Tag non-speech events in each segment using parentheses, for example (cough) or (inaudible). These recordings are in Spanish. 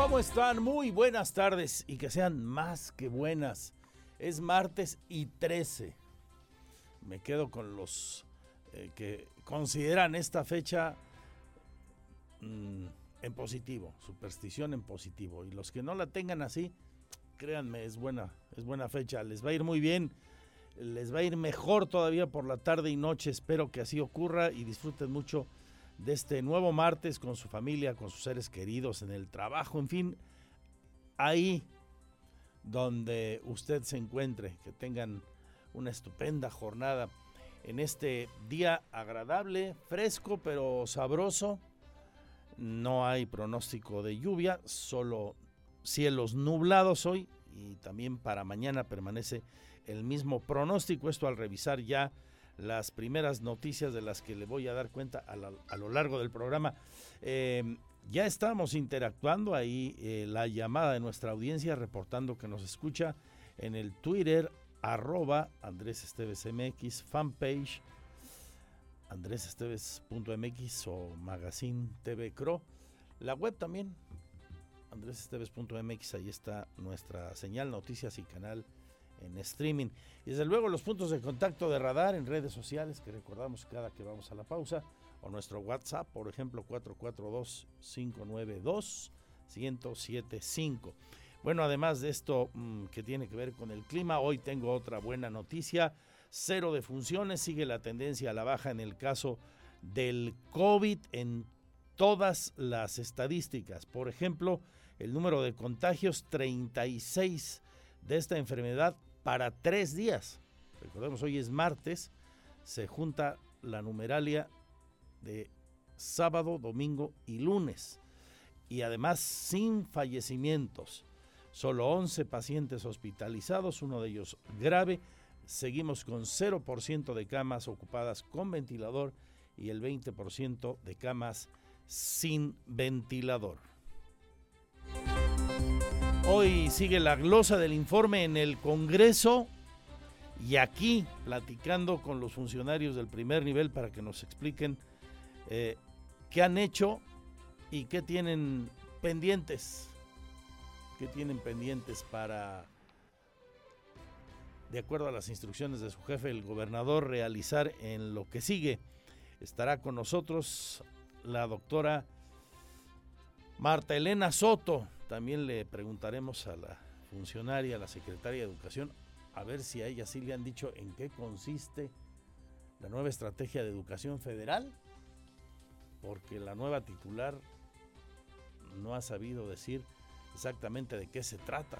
¿Cómo están? Muy buenas tardes y que sean más que buenas. Es martes y 13. Me quedo con los eh, que consideran esta fecha mm, en positivo, superstición en positivo. Y los que no la tengan así, créanme, es buena, es buena fecha. Les va a ir muy bien, les va a ir mejor todavía por la tarde y noche. Espero que así ocurra y disfruten mucho de este nuevo martes con su familia, con sus seres queridos, en el trabajo, en fin, ahí donde usted se encuentre, que tengan una estupenda jornada en este día agradable, fresco pero sabroso. No hay pronóstico de lluvia, solo cielos nublados hoy y también para mañana permanece el mismo pronóstico. Esto al revisar ya las primeras noticias de las que le voy a dar cuenta a, lo largo del programa. Eh, ya estamos interactuando ahí eh, la llamada de nuestra audiencia reportando que nos escucha en el Twitter arroba Andrés Esteves MX, fanpage andresesteves.mx o Magazine TV Cro. La web también, andresesteves.mx, ahí está nuestra señal, noticias y canal en streaming. Y desde luego los puntos de contacto de radar en redes sociales que recordamos cada que vamos a la pausa. O nuestro WhatsApp, por ejemplo, 442-592-1075. Bueno, además de esto mm, que tiene que ver con el clima, hoy tengo otra buena noticia. Cero de funciones, sigue la tendencia a la baja en el caso del COVID en todas las estadísticas. Por ejemplo, el número de contagios 36 de esta enfermedad para tres días. Recordemos, hoy es martes, se junta la numeralia de sábado, domingo y lunes. Y además sin fallecimientos. Solo 11 pacientes hospitalizados, uno de ellos grave. Seguimos con 0% de camas ocupadas con ventilador y el 20% de camas sin ventilador. Hoy sigue la glosa del informe en el Congreso y aquí platicando con los funcionarios del primer nivel para que nos expliquen eh, qué han hecho y qué tienen pendientes. ¿Qué tienen pendientes para, de acuerdo a las instrucciones de su jefe, el gobernador, realizar en lo que sigue? Estará con nosotros la doctora Marta Elena Soto, también le preguntaremos a la funcionaria, a la secretaria de Educación, a ver si a ella sí le han dicho en qué consiste la nueva estrategia de educación federal, porque la nueva titular no ha sabido decir exactamente de qué se trata.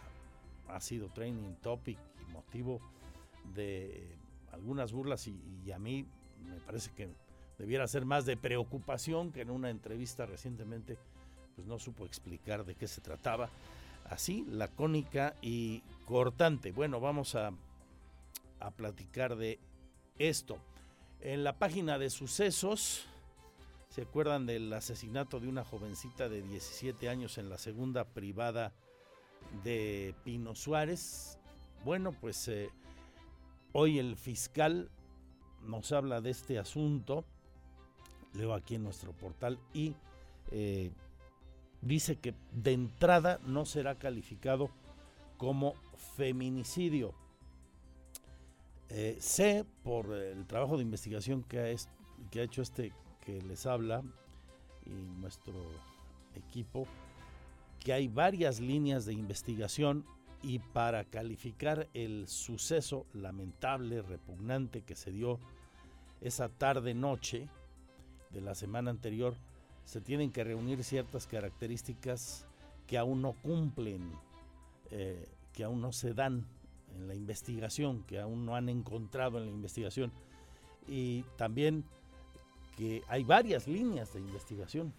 Ha sido training topic y motivo de algunas burlas y, y a mí me parece que debiera ser más de preocupación que en una entrevista recientemente pues no supo explicar de qué se trataba. Así, lacónica y cortante. Bueno, vamos a, a platicar de esto. En la página de sucesos, ¿se acuerdan del asesinato de una jovencita de 17 años en la segunda privada de Pino Suárez? Bueno, pues eh, hoy el fiscal nos habla de este asunto. Leo aquí en nuestro portal y eh, dice que de entrada no será calificado como feminicidio. Eh, sé por el trabajo de investigación que ha, que ha hecho este que les habla y nuestro equipo, que hay varias líneas de investigación y para calificar el suceso lamentable, repugnante que se dio esa tarde-noche de la semana anterior, se tienen que reunir ciertas características que aún no cumplen, eh, que aún no se dan en la investigación, que aún no han encontrado en la investigación. Y también que hay varias líneas de investigación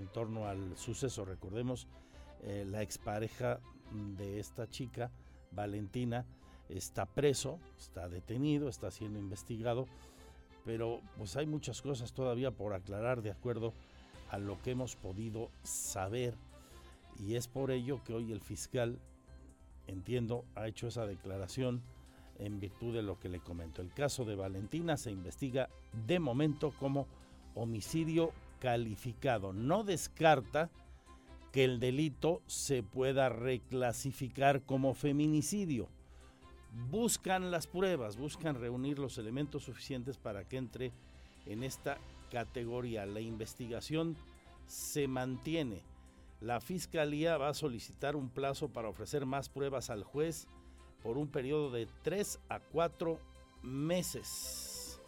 en torno al suceso. Recordemos, eh, la expareja de esta chica, Valentina, está preso, está detenido, está siendo investigado, pero pues hay muchas cosas todavía por aclarar de acuerdo a lo que hemos podido saber. Y es por ello que hoy el fiscal, entiendo, ha hecho esa declaración en virtud de lo que le comento. El caso de Valentina se investiga de momento como homicidio calificado. No descarta que el delito se pueda reclasificar como feminicidio. Buscan las pruebas, buscan reunir los elementos suficientes para que entre en esta categoría. La investigación se mantiene. La Fiscalía va a solicitar un plazo para ofrecer más pruebas al juez por un periodo de tres a cuatro meses.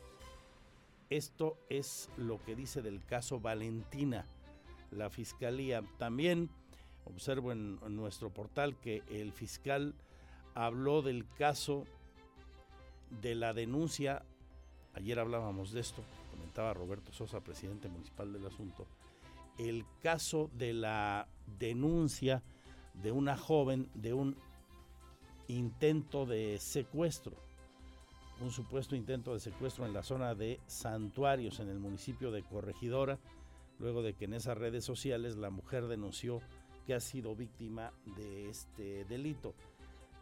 Esto es lo que dice del caso Valentina la Fiscalía. También observo en, nuestro portal que el fiscal habló del caso de la denuncia, ayer hablábamos de esto, comentaba Roberto Sosa, presidente municipal del asunto, el caso de la denuncia de una joven de un intento de secuestro, un supuesto intento de secuestro en la zona de Santuarios, en el municipio de Corregidora, luego de que en esas redes sociales la mujer denunció que ha sido víctima de este delito.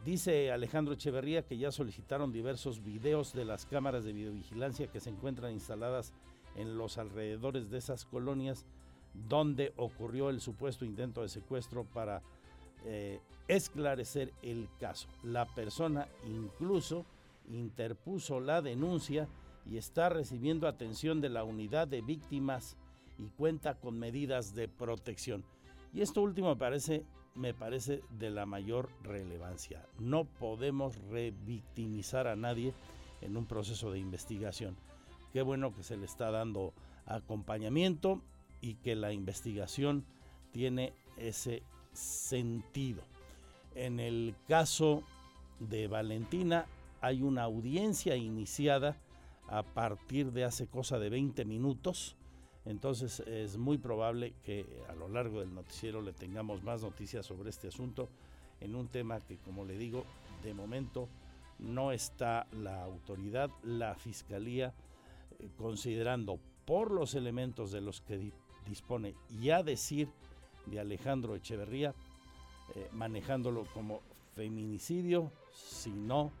Dice Alejandro Echeverría que ya solicitaron diversos videos de las cámaras de videovigilancia que se encuentran instaladas en los alrededores de esas colonias donde ocurrió el supuesto intento de secuestro para eh, esclarecer el caso. La persona incluso interpuso la denuncia y está recibiendo atención de la unidad de víctimas y cuenta con medidas de protección. Y esto último parece, me parece de la mayor relevancia. No podemos revictimizar a nadie en un proceso de investigación. Qué bueno que se le está dando acompañamiento y que la investigación tiene ese sentido. En el caso de Valentina hay una audiencia iniciada a partir de hace cosa de 20 minutos entonces es muy probable que a lo largo del noticiero le tengamos más noticias sobre este asunto en un tema que, como le digo, de momento no está la autoridad, la fiscalía, eh, considerando por los elementos de los que dispone y a decir de Alejandro Echeverría, eh, manejándolo como feminicidio, sino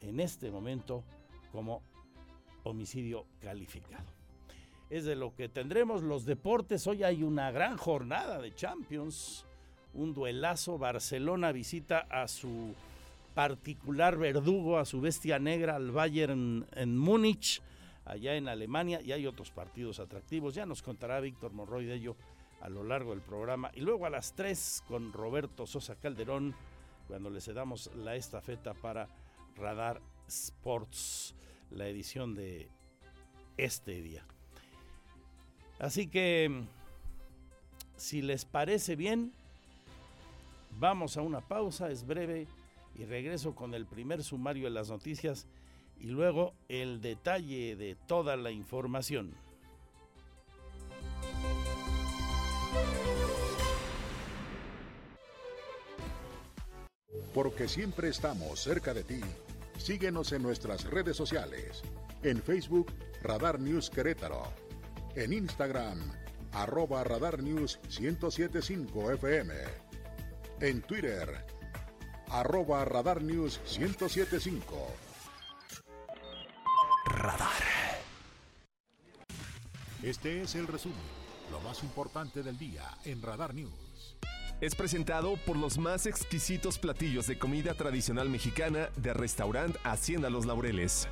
en este momento como homicidio calificado es de lo que tendremos los deportes. Hoy hay una gran jornada de Champions, un duelazo. Barcelona visita a su particular verdugo, a su bestia negra, al Bayern en Múnich, allá en Alemania, y hay otros partidos atractivos. Ya nos contará Víctor Morroy de ello a lo largo del programa. Y luego a las 3 con Roberto Sosa Calderón, cuando le cedamos la estafeta para Radar Sports, la edición de este día. Así que, si les parece bien, vamos a una pausa, es breve, y regreso con el primer sumario de las noticias y luego el detalle de toda la información. Porque siempre estamos cerca de ti. Síguenos en nuestras redes sociales. En Facebook, Radar News Querétaro en Instagram, arroba Radar News 1075 FM. En Twitter, arroba Radar News 1075. Radar. Este es el resumen, lo más importante del día en Radar News. Es presentado por los más exquisitos platillos de comida tradicional mexicana de restaurante Hacienda Los Laureles.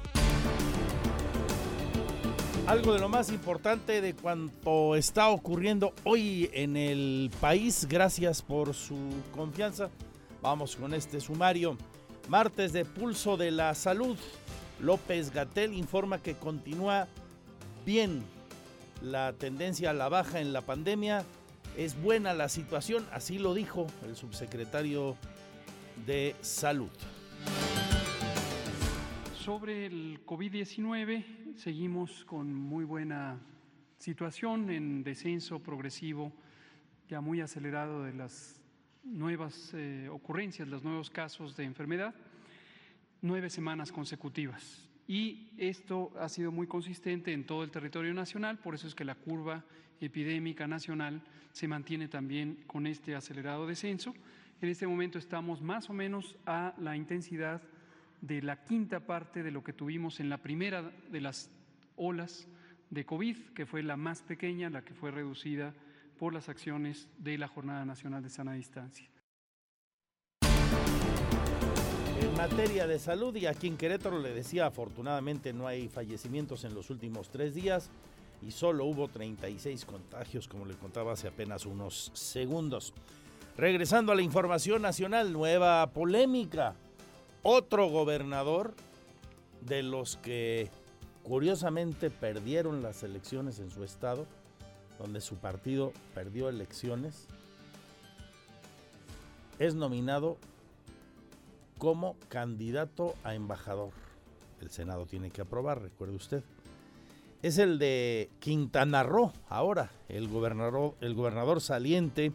Algo de lo más importante de cuanto está ocurriendo hoy en el país, gracias por su confianza. Vamos con este sumario. Martes de Pulso de la Salud. López Gatel informa que continúa bien la tendencia a la baja en la pandemia. Es buena la situación, así lo dijo el subsecretario de Salud. Sobre el COVID-19, seguimos con muy buena situación en descenso progresivo, ya muy acelerado de las nuevas eh, ocurrencias, los nuevos casos de enfermedad, nueve semanas consecutivas. Y esto ha sido muy consistente en todo el territorio nacional, por eso es que la curva epidémica nacional se mantiene también con este acelerado descenso. En este momento estamos más o menos a la intensidad de la quinta parte de lo que tuvimos en la primera de las olas de COVID, que fue la más pequeña, la que fue reducida por las acciones de la Jornada Nacional de Sana Distancia. En materia de salud, y aquí en Querétaro le decía, afortunadamente no hay fallecimientos en los últimos tres días y solo hubo 36 contagios, como le contaba hace apenas unos segundos. Regresando a la información nacional, nueva polémica. Otro gobernador de los que curiosamente perdieron las elecciones en su estado, donde su partido perdió elecciones, es nominado como candidato a embajador. El Senado tiene que aprobar, recuerde usted. Es el de Quintana Roo, ahora, el gobernador, el gobernador saliente,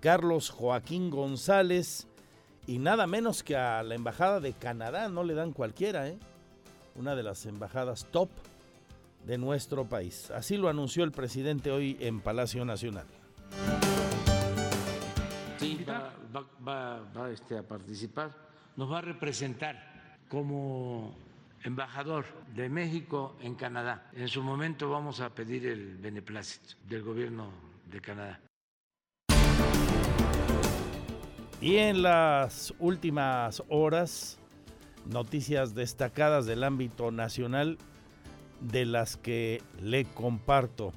Carlos Joaquín González, y nada menos que a la Embajada de Canadá, no le dan cualquiera, ¿eh? una de las embajadas top de nuestro país. Así lo anunció el presidente hoy en Palacio Nacional. Sí, va, este, a participar, nos va a representar como embajador de México en Canadá. En su momento vamos a pedir el beneplácito del gobierno de Canadá. Y en las últimas horas, noticias destacadas del ámbito nacional de las que le comparto.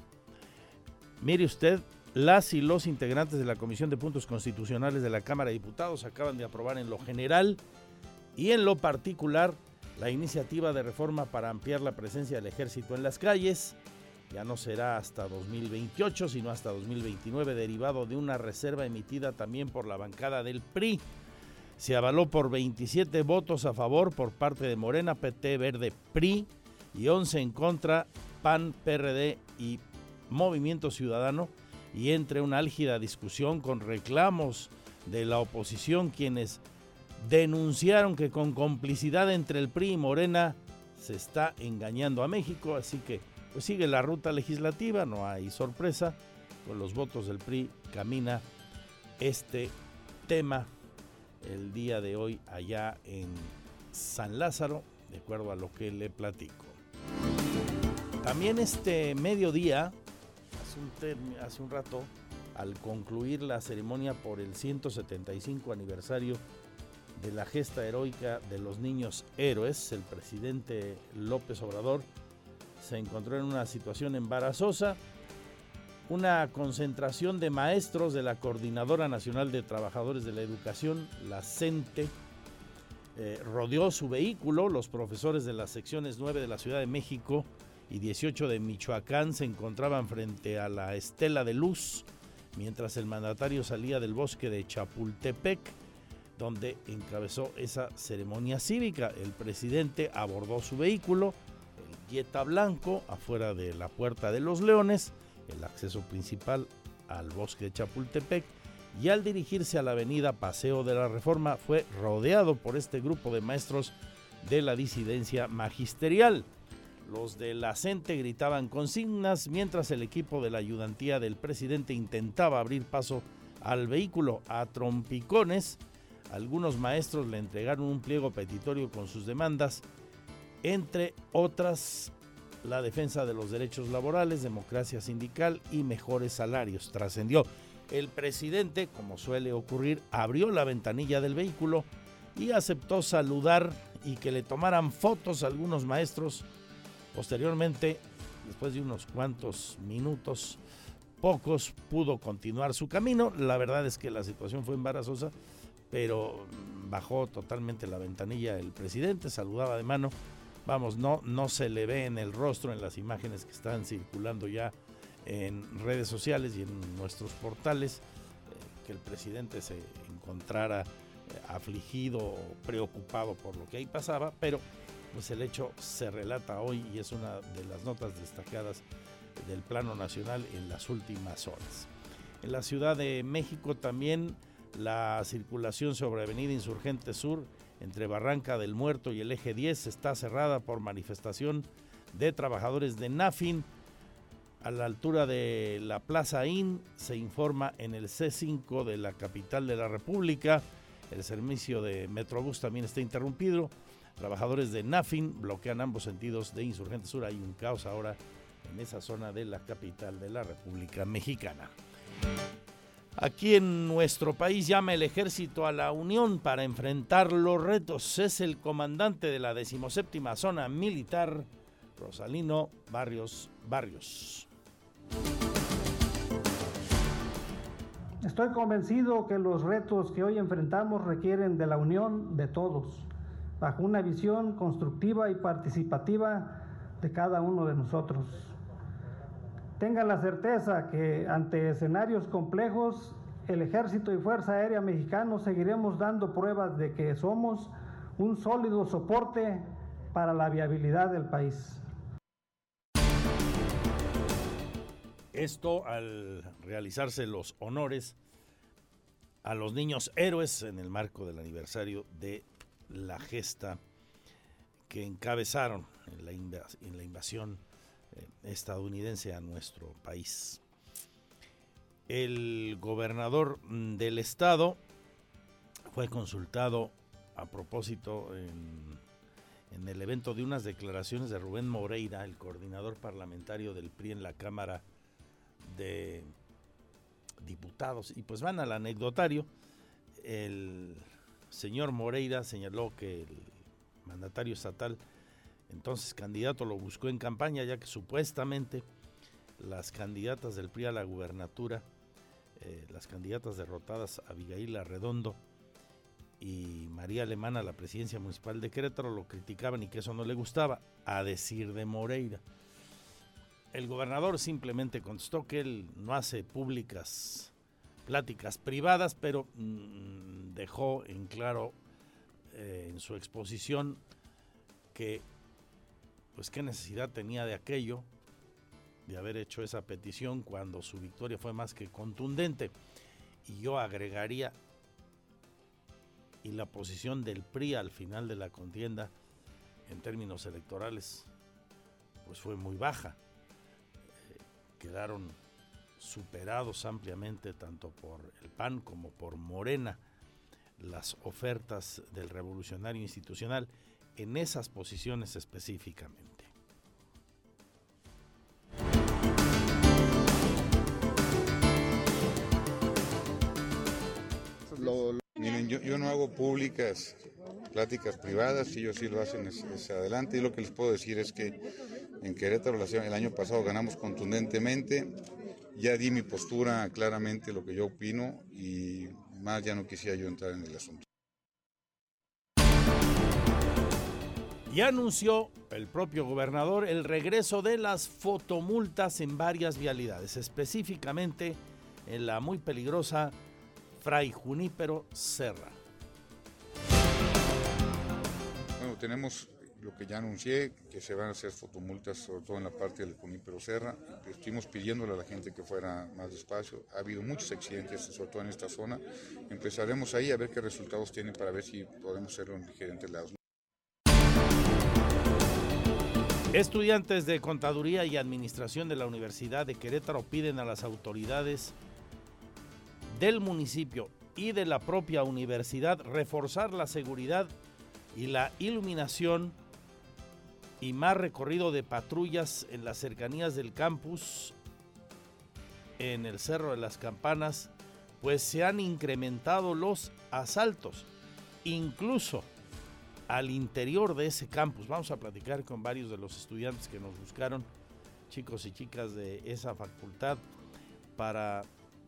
Mire usted, las y los integrantes de la Comisión de Puntos Constitucionales de la Cámara de Diputados acaban de aprobar en lo general y en lo particular la iniciativa de reforma para ampliar la presencia del ejército en las calles ya no será hasta 2028, sino hasta 2029, derivado de una reserva emitida también por la bancada del PRI. Se avaló por 27 votos a favor por parte de Morena, PT, Verde, PRI y 11 en contra, PAN, PRD y Movimiento Ciudadano. Y entre una álgida discusión con reclamos de la oposición, quienes denunciaron que con complicidad entre el PRI y Morena se está engañando a México, así que pues sigue la ruta legislativa, no hay sorpresa, con los votos del PRI camina este tema el día de hoy allá en San Lázaro, de acuerdo a lo que le platico. También este mediodía, hace un, hace un rato, al concluir la ceremonia por el 175 aniversario de la gesta heroica de los niños héroes, el presidente López Obrador se encontró en una situación embarazosa. Una concentración de maestros de la Coordinadora Nacional de Trabajadores de la Educación, la CENTE, eh, rodeó su vehículo. Los profesores de las secciones 9 de la Ciudad de México y 18 de Michoacán se encontraban frente a la Estela de Luz, mientras el mandatario salía del bosque de Chapultepec, donde encabezó esa ceremonia cívica. El presidente abordó su vehículo Blanco, afuera de la Puerta de los Leones, el acceso principal al bosque de Chapultepec, y al dirigirse a la avenida Paseo de la Reforma fue rodeado por este grupo de maestros de la disidencia magisterial. Los de la CENTE gritaban consignas mientras el equipo de la ayudantía del presidente intentaba abrir paso al vehículo a trompicones. Algunos maestros le entregaron un pliego petitorio con sus demandas entre otras la defensa de los derechos laborales, democracia sindical y mejores salarios. Trascendió. El presidente, como suele ocurrir, abrió la ventanilla del vehículo y aceptó saludar y que le tomaran fotos a algunos maestros. Posteriormente, después de unos cuantos minutos, pocos, pudo continuar su camino. La verdad es que la situación fue embarazosa, pero bajó totalmente la ventanilla el presidente, saludaba de mano vamos, no, no se le ve en el rostro en las imágenes que están circulando ya en redes sociales y en nuestros portales, eh, que el presidente se encontrara eh, afligido o preocupado por lo que ahí pasaba, pero pues el hecho se relata hoy y es una de las notas destacadas del plano nacional en las últimas horas. En la Ciudad de México también la circulación sobre Avenida Insurgente Sur entre Barranca del Muerto y el eje 10 está cerrada por manifestación de trabajadores de NAFIN. A la altura de la Plaza IN se informa en el C5 de la capital de la República. El servicio de Metrobús también está interrumpido. Trabajadores de NAFIN bloquean ambos sentidos de Insurgente Sur. Hay un caos ahora en esa zona de la capital de la República Mexicana. Aquí en nuestro país llama el ejército a la unión para enfrentar los retos. Es el comandante de la decimoséptima zona militar, Rosalino Barrios Barrios. Estoy convencido que los retos que hoy enfrentamos requieren de la unión de todos, bajo una visión constructiva y participativa de cada uno de nosotros. Tengan la certeza que ante escenarios complejos, el Ejército y Fuerza Aérea Mexicano seguiremos dando pruebas de que somos un sólido soporte para la viabilidad del país. Esto al realizarse los honores a los niños héroes en el marco del aniversario de la gesta que encabezaron en la, en la invasión estadounidense a nuestro país. El gobernador mm, del estado fue consultado a propósito en, el evento de unas declaraciones de Rubén Moreira, el coordinador parlamentario del PRI en la Cámara de Diputados. Y pues van al anecdotario. El señor Moreira señaló que el mandatario estatal entonces candidato lo buscó en campaña ya que supuestamente las candidatas del PRI a la gubernatura, eh, las candidatas derrotadas Abigail Arredondo y María Alemana a la presidencia municipal de Querétaro lo criticaban y que eso no le gustaba, a decir de Moreira. El gobernador simplemente contestó que él no hace públicas pláticas privadas, pero mm, dejó en claro eh, en su exposición que pues qué necesidad tenía de aquello, de haber hecho esa petición cuando su victoria fue más que contundente. Y yo agregaría, y la posición del PRI al final de la contienda, en términos electorales, pues fue muy baja. Eh, quedaron superados ampliamente tanto por el PAN como por Morena las ofertas del revolucionario institucional en esas posiciones específicamente. Miren, yo, no hago públicas pláticas privadas, si ellos sí lo hacen es, adelante. Y lo que les puedo decir es que en Querétaro el año pasado ganamos contundentemente. Ya di mi postura claramente, lo que yo opino, y más ya no quisiera yo entrar en el asunto. Y anunció el propio gobernador el regreso de las fotomultas en varias vialidades, específicamente en la muy peligrosa Fray Junípero Serra. Bueno, tenemos lo que ya anuncié, que se van a hacer fotomultas, sobre todo en la parte del Junípero Serra. Estuvimos pidiéndole a la gente que fuera más despacio. Ha habido muchos accidentes, sobre todo en esta zona. Empezaremos ahí a ver qué resultados tienen para ver si podemos hacerlo en diferentes lados. Estudiantes de Contaduría y Administración de la Universidad de Querétaro piden a las autoridades del municipio y de la propia universidad reforzar la seguridad y la iluminación y más recorrido de patrullas en las cercanías del campus en el Cerro de las Campanas, pues se han incrementado los asaltos, incluso al interior de ese campus. Vamos a platicar con varios de los estudiantes que nos buscaron, chicos y chicas de esa facultad, para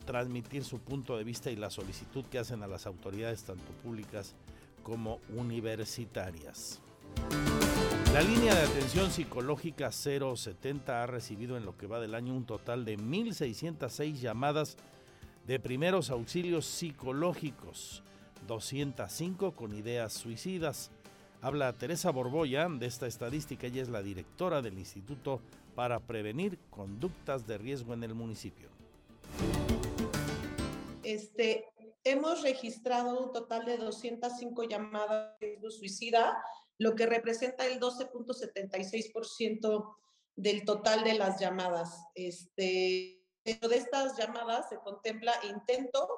transmitir su punto de vista y la solicitud que hacen a las autoridades tanto públicas como universitarias. La línea de atención psicológica 070 ha recibido en lo que va del año un total de 1.606 llamadas de primeros auxilios psicológicos, 205 con ideas suicidas, Habla Teresa Borboya de esta estadística, ella es la directora del Instituto para Prevenir Conductas de Riesgo en el municipio. Este, hemos registrado un total de 205 llamadas de suicida, lo que representa el 12.76% del total de las llamadas. Este, dentro de estas llamadas se contempla intento,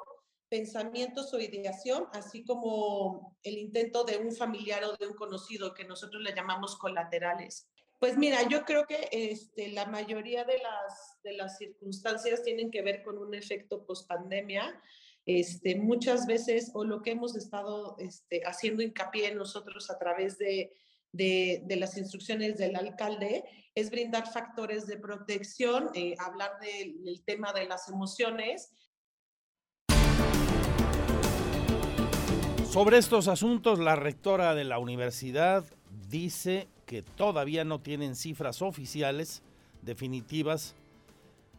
pensamientos o ideación, así como el intento de un familiar o de un conocido que nosotros le llamamos colaterales. Pues mira, yo creo que este, la mayoría de las, de las circunstancias tienen que ver con un efecto post-pandemia. Este, muchas veces, o lo que hemos estado este, haciendo hincapié nosotros a través de, de, de, las instrucciones del alcalde, es brindar factores de protección, eh, hablar del, del tema de las emociones. Sobre estos asuntos, la rectora de la universidad dice que todavía no tienen cifras oficiales definitivas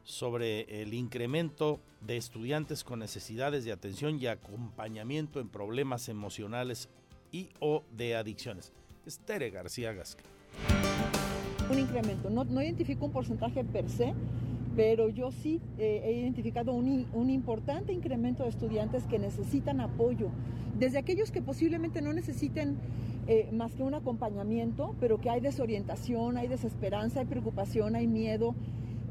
sobre el incremento de estudiantes con necesidades de atención y acompañamiento en problemas emocionales y o de adicciones. Estere García Gasca. Un incremento, no, no identifico un porcentaje per se, pero yo sí eh, he identificado un, un, importante incremento de estudiantes que necesitan apoyo, desde aquellos que posiblemente no necesiten eh, más que un acompañamiento, pero que hay desorientación, hay desesperanza, hay preocupación, hay miedo,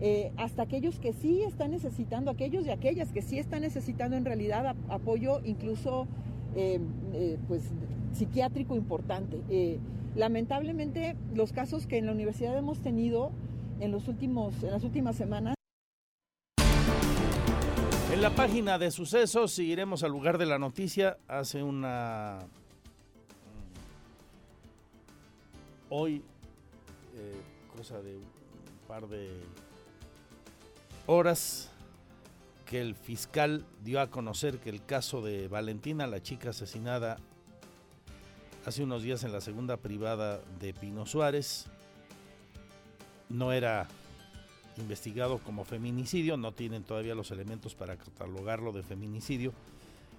eh, hasta aquellos que sí están necesitando, aquellos y aquellas que sí están necesitando en realidad apoyo incluso eh, pues, psiquiátrico importante. lamentablemente los casos que en la universidad hemos tenido en, los últimos, en las últimas semanas. En la página de sucesos, si iremos al lugar de la noticia, hace una hoy, eh, cosa de un par de horas, que el fiscal dio a conocer que el caso de Valentina, la chica asesinada hace unos días en la segunda privada de Pino Suárez, no era investigado como feminicidio, no tienen todavía los elementos para catalogarlo de feminicidio,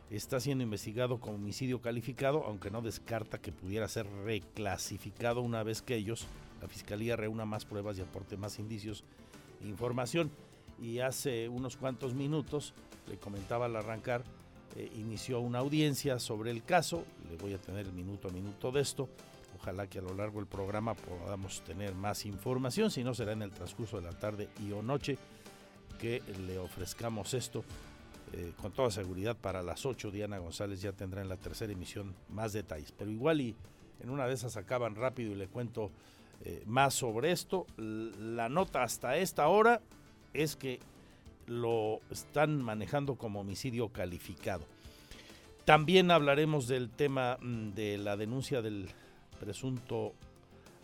está siendo investigado como homicidio calificado, aunque no descarta que pudiera ser reclasificado una vez que ellos, la Fiscalía, reúna más pruebas y aporte más indicios e información. Y hace unos cuantos minutos, le comentaba al arrancar, eh, inició una audiencia sobre el caso, le voy a tener el minuto a minuto de esto, ojalá que a lo largo del programa podamos tener más información, si no será en el transcurso de la tarde y o noche que le ofrezcamos esto eh, con toda seguridad para las 8 Diana González ya tendrá en la tercera emisión más detalles. Pero igual y en una de esas acaban rápido y le cuento eh, más sobre esto. La nota hasta esta hora es que lo están manejando como homicidio calificado. También hablaremos del tema mm, de la denuncia del presunto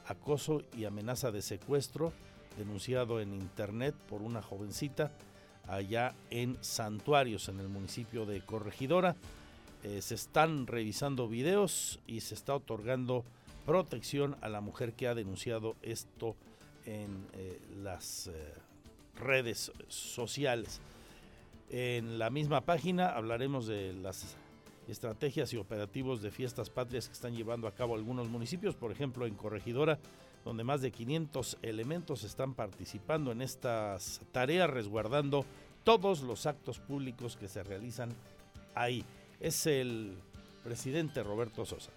acoso y amenaza de secuestro denunciado en internet por una jovencita allá en Santuarios, en el municipio de Corregidora. Eh, se están revisando videos y se está otorgando protección a la mujer que ha denunciado esto en eh, las eh, redes sociales. En la misma página hablaremos de las estrategias y operativos de fiestas patrias que están llevando a cabo algunos municipios, por ejemplo en Corregidora, donde más de 500 elementos están participando en estas tareas, resguardando todos los actos públicos que se realizan ahí. Es el presidente Roberto Sosa.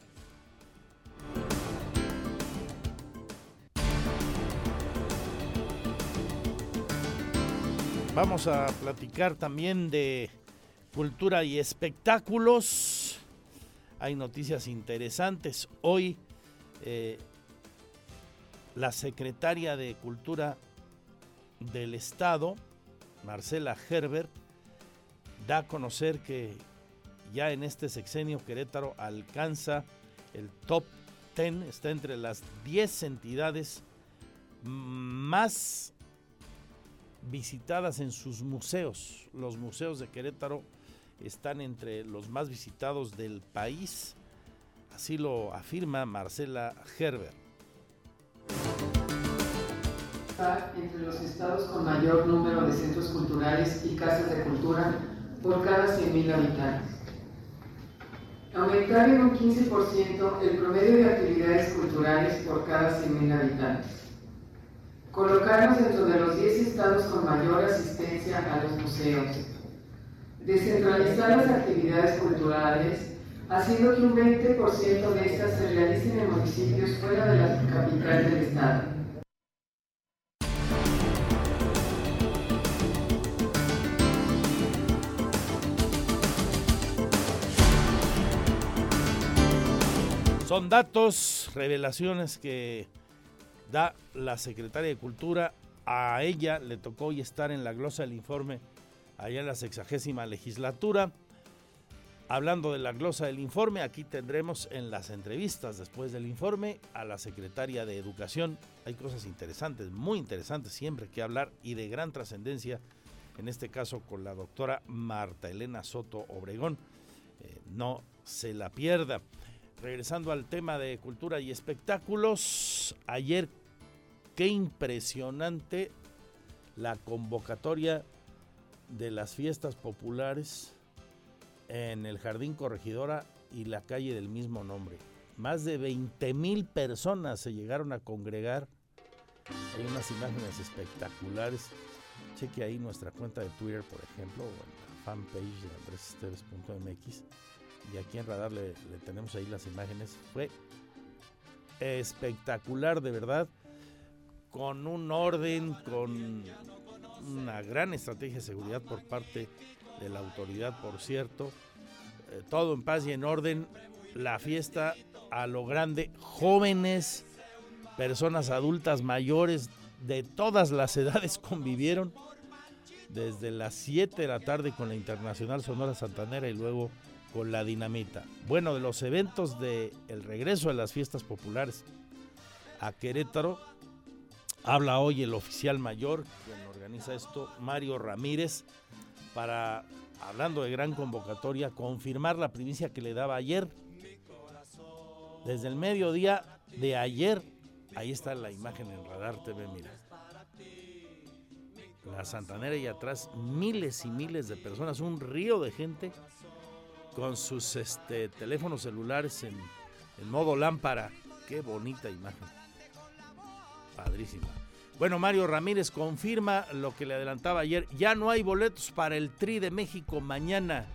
Vamos a platicar también de cultura y espectáculos. Hay noticias interesantes. Hoy eh, la secretaria de Cultura del Estado, Marcela Herbert, da a conocer que ya en este sexenio Querétaro alcanza el top 10, está entre las 10 entidades más visitadas en sus museos. Los museos de Querétaro están entre los más visitados del país, así lo afirma Marcela Herbert entre los estados con mayor número de centros culturales y casas de cultura por cada 100.000 habitantes. Aumentar en un 15% el promedio de actividades culturales por cada 100.000 habitantes. Colocarnos dentro de los 10 estados con mayor asistencia a los museos. Descentralizar las actividades culturales, haciendo que un 20% de estas se realicen en municipios fuera de la capital del estado Son datos, revelaciones que da la secretaria de Cultura. A ella le tocó hoy estar en la glosa del informe allá en la sexagésima legislatura. Hablando de la glosa del informe, aquí tendremos en las entrevistas después del informe a la secretaria de Educación. Hay cosas interesantes, muy interesantes siempre que hablar y de gran trascendencia, en este caso con la doctora Marta Elena Soto Obregón. Eh, no se la pierda. Regresando al tema de cultura y espectáculos, ayer qué impresionante la convocatoria de las fiestas populares en el Jardín Corregidora y la calle del mismo nombre. Más de 20 mil personas se llegaron a congregar. Hay unas imágenes espectaculares. Cheque ahí nuestra cuenta de Twitter, por ejemplo, o en la fanpage de andresesteves.mx. Y aquí en Radar le, le tenemos ahí las imágenes. Fue espectacular, de verdad. Con un orden, con una gran estrategia de seguridad por parte de la autoridad, por cierto. Eh, todo en paz y en orden. La fiesta a lo grande. Jóvenes, personas adultas mayores de todas las (laughs) edades convivieron desde las 7 de la tarde con la Internacional Sonora Santanera y luego con la Dinamita. Bueno, de los eventos de el regreso de las fiestas populares a Querétaro, habla hoy el oficial mayor, quien organiza esto, Mario Ramírez, para, hablando de gran convocatoria, confirmar la primicia que le daba ayer. Desde el mediodía de ayer, ahí está la imagen en Radar TV, mira. La Santanera y atrás miles y miles de personas, un río de gente con sus este, teléfonos celulares en, en modo lámpara. Qué bonita imagen. Padrísima. Bueno, Mario Ramírez confirma lo que le adelantaba ayer. Ya no hay boletos para el Tri de México mañana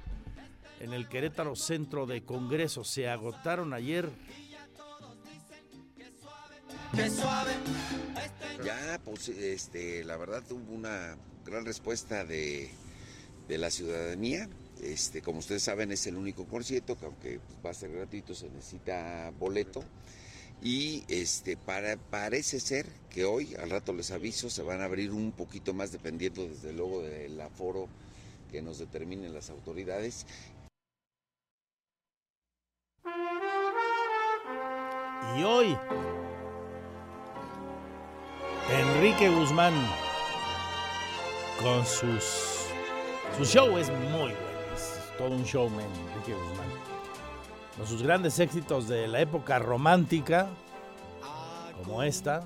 en el Querétaro Centro de Congreso. Se agotaron ayer. Ya, pues, este, la verdad hubo una gran respuesta de, de la ciudadanía. Este, como ustedes saben, es el único concierto que aunque va a ser gratuito, se necesita boleto. Y este, para, parece ser que hoy, al rato les aviso, se van a abrir un poquito más dependiendo desde luego del aforo que nos determinen las autoridades. Y hoy, Enrique Guzmán con sus... Su show es muy bueno, es todo un showman, Enrique Guzmán con sus grandes éxitos de la época romántica, como esta.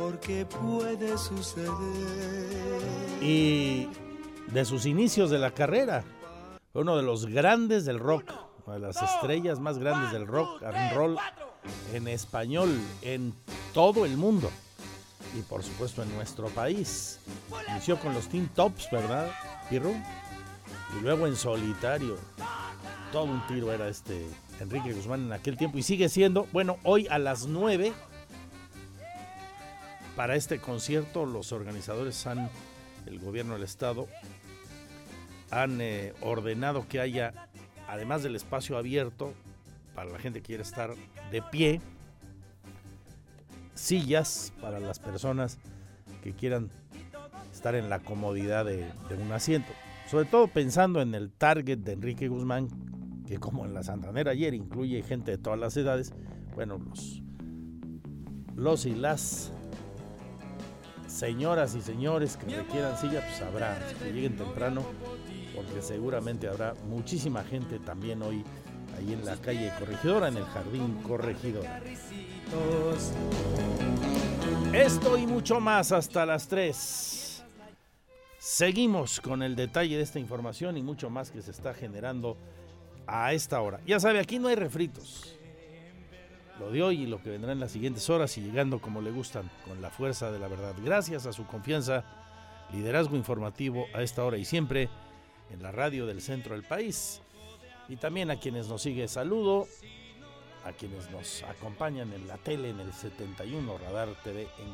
Porque puede suceder. Y de sus inicios de la carrera, fue uno de los grandes del rock, una de las estrellas más grandes del rock and roll en español en todo el mundo. Y por supuesto en nuestro país. Inició con los Teen Tops, ¿verdad, Pirro? Y luego en solitario. Todo un tiro era este Enrique Guzmán en aquel tiempo y sigue siendo, bueno, hoy a las 9 para este concierto los organizadores han, el gobierno del estado, han eh, ordenado que haya, además del espacio abierto, para la gente que quiere estar de pie, sillas para las personas que quieran estar en la comodidad de, de un asiento sobre todo pensando en el target de Enrique Guzmán, que como en la Santanera ayer incluye gente de todas las edades, bueno, los, los y las señoras y señores que requieran silla, pues habrá, que lleguen temprano, porque seguramente habrá muchísima gente también hoy ahí en la calle Corregidora, en el Jardín Corregidora. Esto y mucho más hasta las 3. Seguimos con el detalle de esta información y mucho más que se está generando a esta hora. Ya sabe, aquí no hay refritos. Lo de hoy y lo que vendrá en las siguientes horas y llegando como le gustan, con la fuerza de la verdad. Gracias a su confianza, liderazgo informativo a esta hora y siempre en la radio del centro del país. Y también a quienes nos sigue saludo, a quienes nos acompañan en la tele en el 71 Radar TV en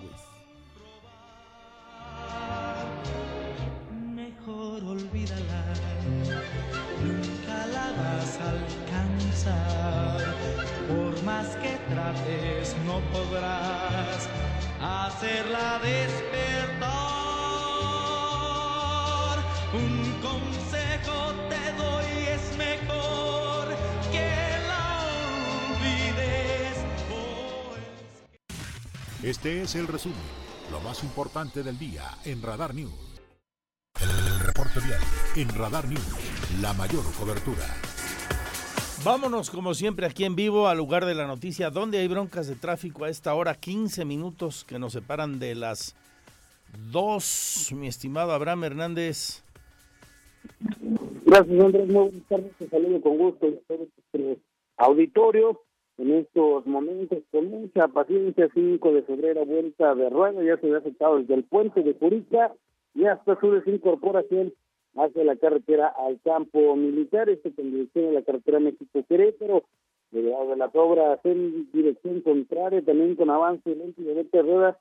WIS. olvídala, nunca la vas a alcanzar. Por más que trates, no podrás hacerla despertar. Un consejo te doy, es mejor que la olvides. Este es el resumen, lo más importante del día en Radar News. Reporte vial en Radar News, la mayor cobertura. Vámonos como siempre aquí en vivo al lugar de la noticia donde hay broncas de tráfico a esta hora, 15 minutos que nos separan de las 2, mi estimado Abraham Hernández. Gracias, Andrés. Muy buenas tardes. Te saludo con gusto nuestro auditorio. En estos momentos, con mucha paciencia, 5 de febrero, vuelta de rueda, ya se ve afectado desde el puente de Curica y hasta su desincorporación hacia la carretera al campo militar, este con dirección a la carretera México-Querétaro, de de las obras en dirección contraria, también con avance lento y de vuelta de rueda,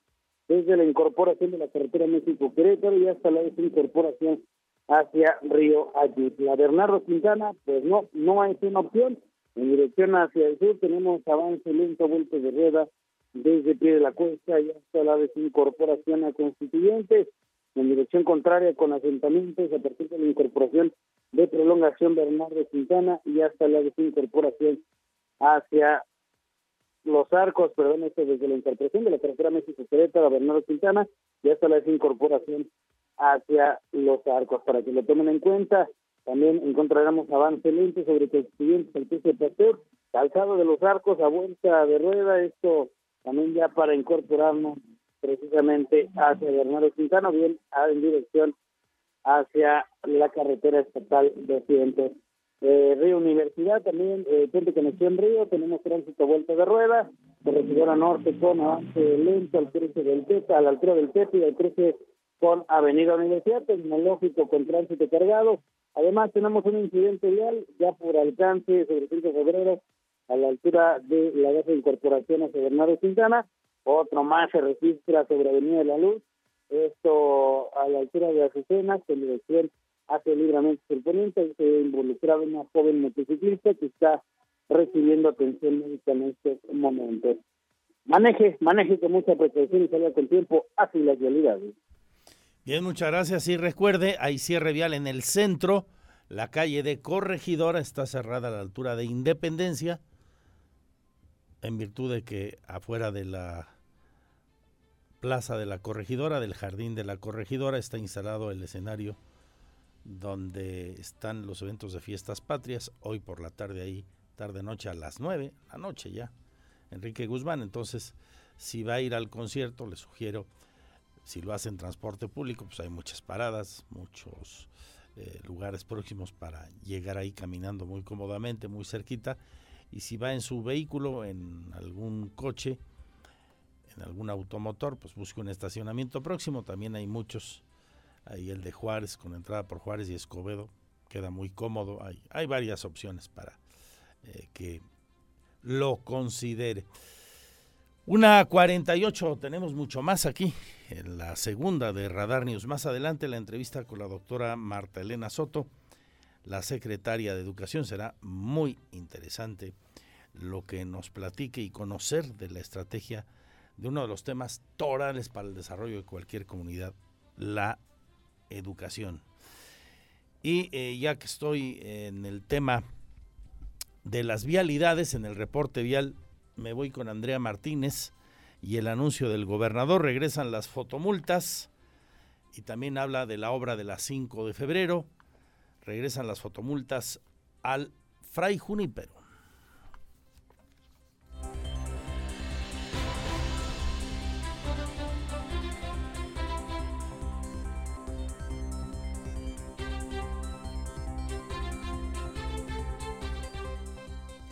desde la incorporación de la carretera México-Querétaro y hasta la desincorporación hacia Río Ayutla. Bernardo Quintana, pues no, no es una opción. En dirección hacia el sur tenemos avance lento, vuelta de rueda desde pie de la cuesta y hasta la desincorporación a constituyentes. En dirección contraria con asentamientos a partir de la incorporación de prolongación Bernardo Quintana y hasta la desincorporación hacia los arcos, perdón, esto desde la incorporación de la carretera México-Querétaro a Bernardo Quintana y hasta la desincorporación hacia los arcos. Para que lo tomen en cuenta, también encontraremos avance lento sobre constituyentes al cruce de Pasteur, calzado de los arcos a vuelta de rueda, esto también ya para incorporarnos precisamente hacia Bernardo Quintana, bien en dirección hacia la carretera estatal de Occidente. Eh, Río Universidad también, eh, Puente Conexión Río, tenemos tránsito vuelta de rueda, corregidora norte con avance lento al cruce del Tepa, a la altura del Tepa y al cruce con Avenida Universidad, tecnológico con tránsito cargado. Además, tenemos un incidente vial ya por alcance sobre el 5 de febrero a la altura de la base de incorporación hacia Bernardo Quintana. Otro más se registra sobre Avenida de la Luz, esto a la altura de Azucenas, en dirección hacia libramiento surponiente. Se involucraba una joven motociclista que está recibiendo atención médica en estos momentos. Maneje, maneje con mucha precaución y salga con tiempo hacia las realidades. Bien, muchas gracias. Y recuerde, hay cierre vial en el centro. La calle de Corregidora está cerrada a la altura de Independencia, en virtud de que afuera de la plaza de la Corregidora, del jardín de la Corregidora, está instalado el escenario donde están los eventos de fiestas patrias. Hoy por la tarde ahí, tarde-noche a las 9, la noche ya, Enrique Guzmán. Entonces, si va a ir al concierto, le sugiero si lo hace en transporte público, pues hay muchas paradas, muchos eh, lugares próximos para llegar ahí caminando muy cómodamente, muy cerquita. Y si va en su vehículo, en algún coche, en algún automotor, pues busque un estacionamiento próximo. También hay muchos. Ahí el de Juárez, con entrada por Juárez y Escobedo, queda muy cómodo. Hay, hay varias opciones para eh, que lo considere. Una 48, tenemos mucho más aquí en la segunda de Radar News. Más adelante la entrevista con la doctora Marta Elena Soto, la secretaria de Educación. Será muy interesante lo que nos platique y conocer de la estrategia de uno de los temas torales para el desarrollo de cualquier comunidad, la educación. Y eh, ya que estoy en el tema de las vialidades, en el reporte vial me voy con Andrea Martínez y el anuncio del gobernador. Regresan las fotomultas y también habla de la obra de la 5 de febrero. Regresan las fotomultas al Fray Junípero.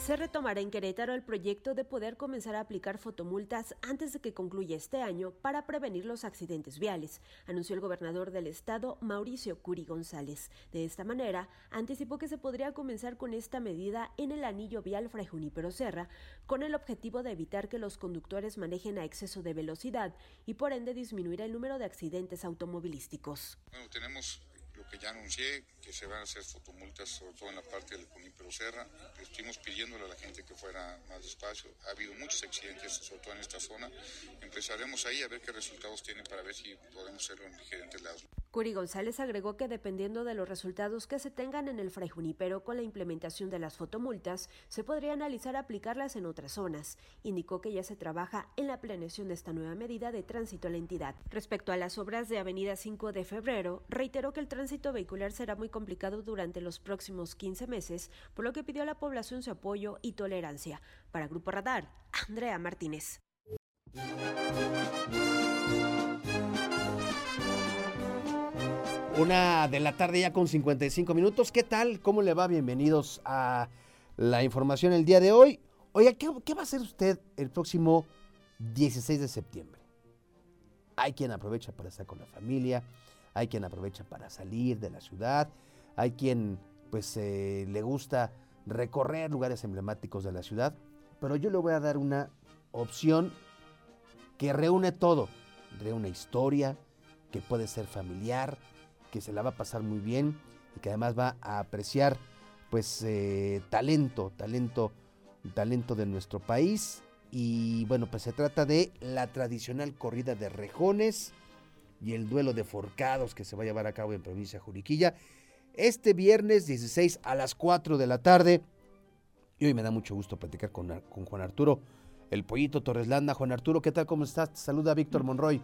Se retomará en Querétaro el proyecto de poder comenzar a aplicar fotomultas antes de que concluya este año para prevenir los accidentes viales, anunció el gobernador del estado, Mauricio Curi González. De esta manera, anticipó que se podría comenzar con esta medida en el anillo vial Fray Junípero Serra, con el objetivo de evitar que los conductores manejen a exceso de velocidad y por ende disminuir el número de accidentes automovilísticos. Tenemos que ya anuncié, que se van a hacer fotomultas, sobre todo en la parte del Junípero Serra. Estuvimos pidiéndole a la gente que fuera más despacio. Ha habido muchos accidentes, sobre todo en esta zona. Empezaremos ahí a ver qué resultados tienen para ver si podemos hacerlo en diferentes lados. Curi González agregó que dependiendo de los resultados que se tengan en el Fray Junipero con la implementación de las fotomultas, se podría analizar aplicarlas en otras zonas. Indicó que ya se trabaja en la planeación de esta nueva medida de tránsito a la entidad. Respecto a las obras de Avenida 5 de Febrero, reiteró que el tránsito vehicular será muy complicado durante los próximos 15 meses, por lo que pidió a la población su apoyo y tolerancia. Para Grupo Radar, Andrea Martínez. Una de la tarde ya con 55 minutos. ¿Qué tal? ¿Cómo le va? Bienvenidos a la información el día de hoy. Oiga, ¿qué, qué va a hacer usted el próximo 16 de septiembre? Hay quien aprovecha para estar con la familia, hay quien aprovecha para salir de la ciudad, hay quien pues le gusta recorrer lugares emblemáticos de la ciudad, pero yo le voy a dar una opción que reúne todo, reúne historia, que puede ser familiar, que se la va a pasar muy bien y que además va a apreciar pues eh, talento, talento, talento de nuestro país. Y bueno, pues se trata de la tradicional corrida de rejones y el duelo de forcados que se va a llevar a cabo en provincia Juriquilla este viernes 16 a las 4 de la tarde. Y hoy me da mucho gusto platicar con, con Juan Arturo, el pollito Torres Landa. Juan Arturo, ¿qué tal? ¿Cómo estás? Te saluda Víctor Monroy.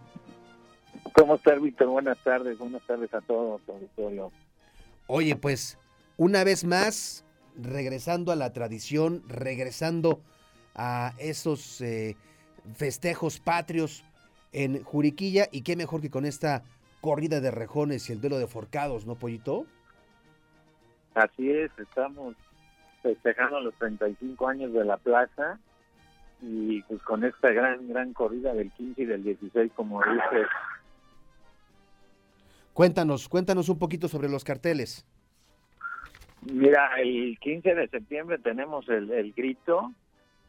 ¿Cómo estás, Víctor? Buenas tardes, buenas tardes a todos, auditorio. Oye, pues, una vez más, regresando a la tradición, regresando a esos eh, festejos patrios en Juriquilla, y qué mejor que con esta corrida de rejones y el duelo de forcados, ¿no, Pollito? Así es, estamos festejando los 35 años de la plaza y pues con esta gran, gran corrida del 15 y del 16, como dices, Cuéntanos, cuéntanos un poquito sobre los carteles. Mira, el 15 de septiembre tenemos el, el, grito.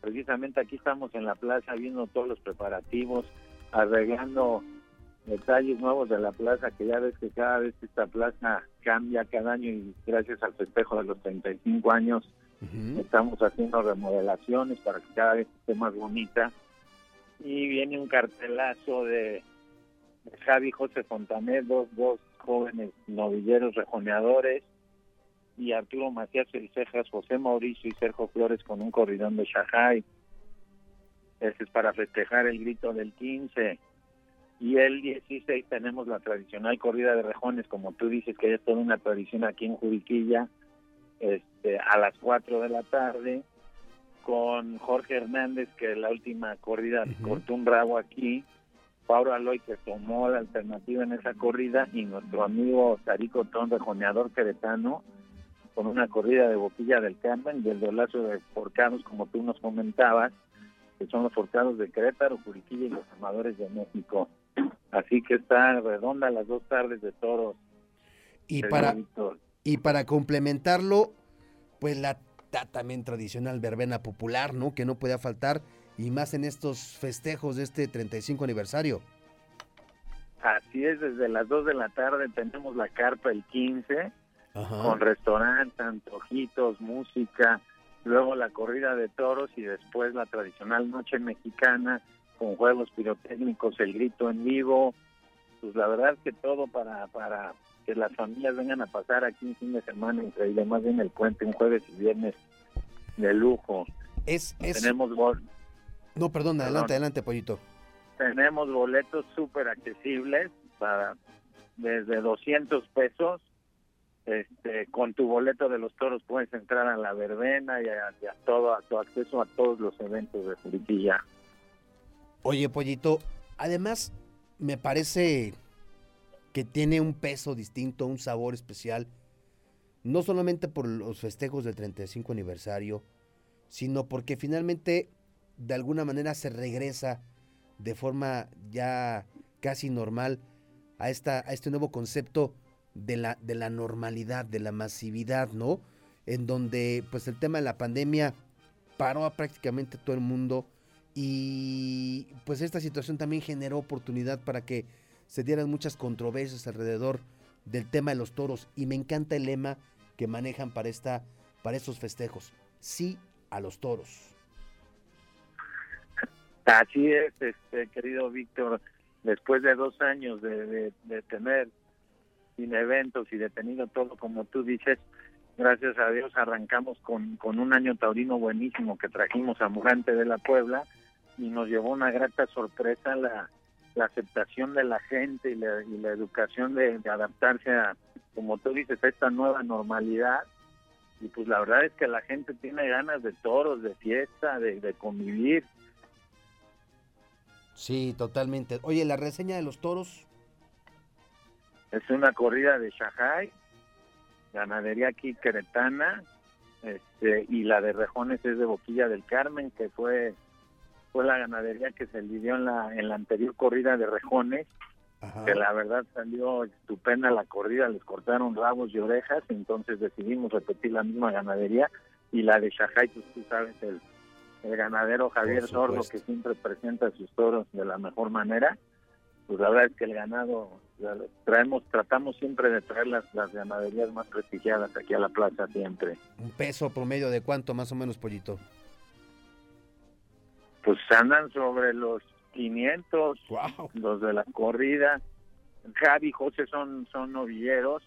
Precisamente aquí estamos en la plaza viendo todos los preparativos, arreglando detalles nuevos de la plaza, que ya ves que cada vez esta plaza cambia cada año y gracias al festejo de los 35 años uh -huh. estamos haciendo remodelaciones para que cada vez esté más bonita. Y viene un cartelazo de Javi José Fontanet, dos, dos jóvenes novilleros rejoneadores, y Arturo Macías Cejas, José Mauricio y Sergio Flores con un corridón de Shahai. Ese es para festejar el grito del 15. Y el 16 tenemos la tradicional corrida de rejones, como tú dices, que es toda una tradición aquí en Juriquilla, este, a las 4 de la tarde, con Jorge Hernández, que la última corrida uh -huh. cortó un bravo aquí, Pablo Aloy que tomó la alternativa en esa corrida y nuestro amigo Tarico Ton, rejoneador queretano, con una corrida de boquilla del Carmen y el dolazo de forcados, como tú nos comentabas, que son los forcados de Querétaro, Juriquilla y los amadores de México. Así que está redonda las dos tardes de toros. Y para, y para complementarlo, pues la también tradicional verbena popular, ¿no? Que no podía faltar y más en estos festejos de este 35 aniversario. Así es, desde las 2 de la tarde tenemos la carpa el 15, Ajá. con restaurante, antojitos, música, luego la corrida de toros y después la tradicional noche mexicana con juegos pirotécnicos, el grito en vivo, pues la verdad es que todo para, para que las familias vengan a pasar aquí un fin de semana increíble, más bien el puente, un jueves y viernes de lujo. Es, es... Tenemos no, perdón, adelante, perdón. adelante, Pollito. Tenemos boletos súper accesibles para desde 200 pesos. Este, con tu boleto de los toros puedes entrar a la verbena y a, y a todo, a tu acceso a todos los eventos de Juriquilla. Oye, Pollito, además me parece que tiene un peso distinto, un sabor especial, no solamente por los festejos del 35 aniversario, sino porque finalmente de alguna manera se regresa de forma ya casi normal a, esta, a este nuevo concepto de la, de la normalidad, de la masividad, ¿no? En donde pues el tema de la pandemia paró a prácticamente todo el mundo y pues esta situación también generó oportunidad para que se dieran muchas controversias alrededor del tema de los toros y me encanta el lema que manejan para, esta, para estos festejos. Sí a los toros. Así es, este, querido Víctor, después de dos años de, de, tener sin eventos y detenido todo, como tú dices, gracias a Dios arrancamos con, con un año taurino buenísimo que trajimos a Murante de la Puebla y nos llevó una grata sorpresa la, la aceptación de la gente y la, y la educación de, de adaptarse a, como tú dices, a esta nueva normalidad. Y pues la verdad es que la gente tiene ganas de toros, de fiesta, de, de convivir. Sí, totalmente. Oye, la reseña de los toros. Es una corrida de Shanghai, ganadería aquí queretana, este, y la de Rejones es de Boquilla del Carmen, que fue fue la ganadería que se lidió en la en la anterior corrida de Rejones, que la verdad salió estupenda la corrida, les cortaron rabos y orejas, entonces decidimos repetir la misma ganadería y la de Shanghai, pues tú sabes, el, el ganadero Javier Sordo, que siempre presenta sus toros de la mejor manera, pues la verdad es que el ganado traemos tratamos siempre de traer las, las ganaderías más prestigiadas aquí a la plaza siempre. Un peso promedio de cuánto más o menos, pollito. Pues andan sobre los 500 los de la corrida Javi y José son son novilleros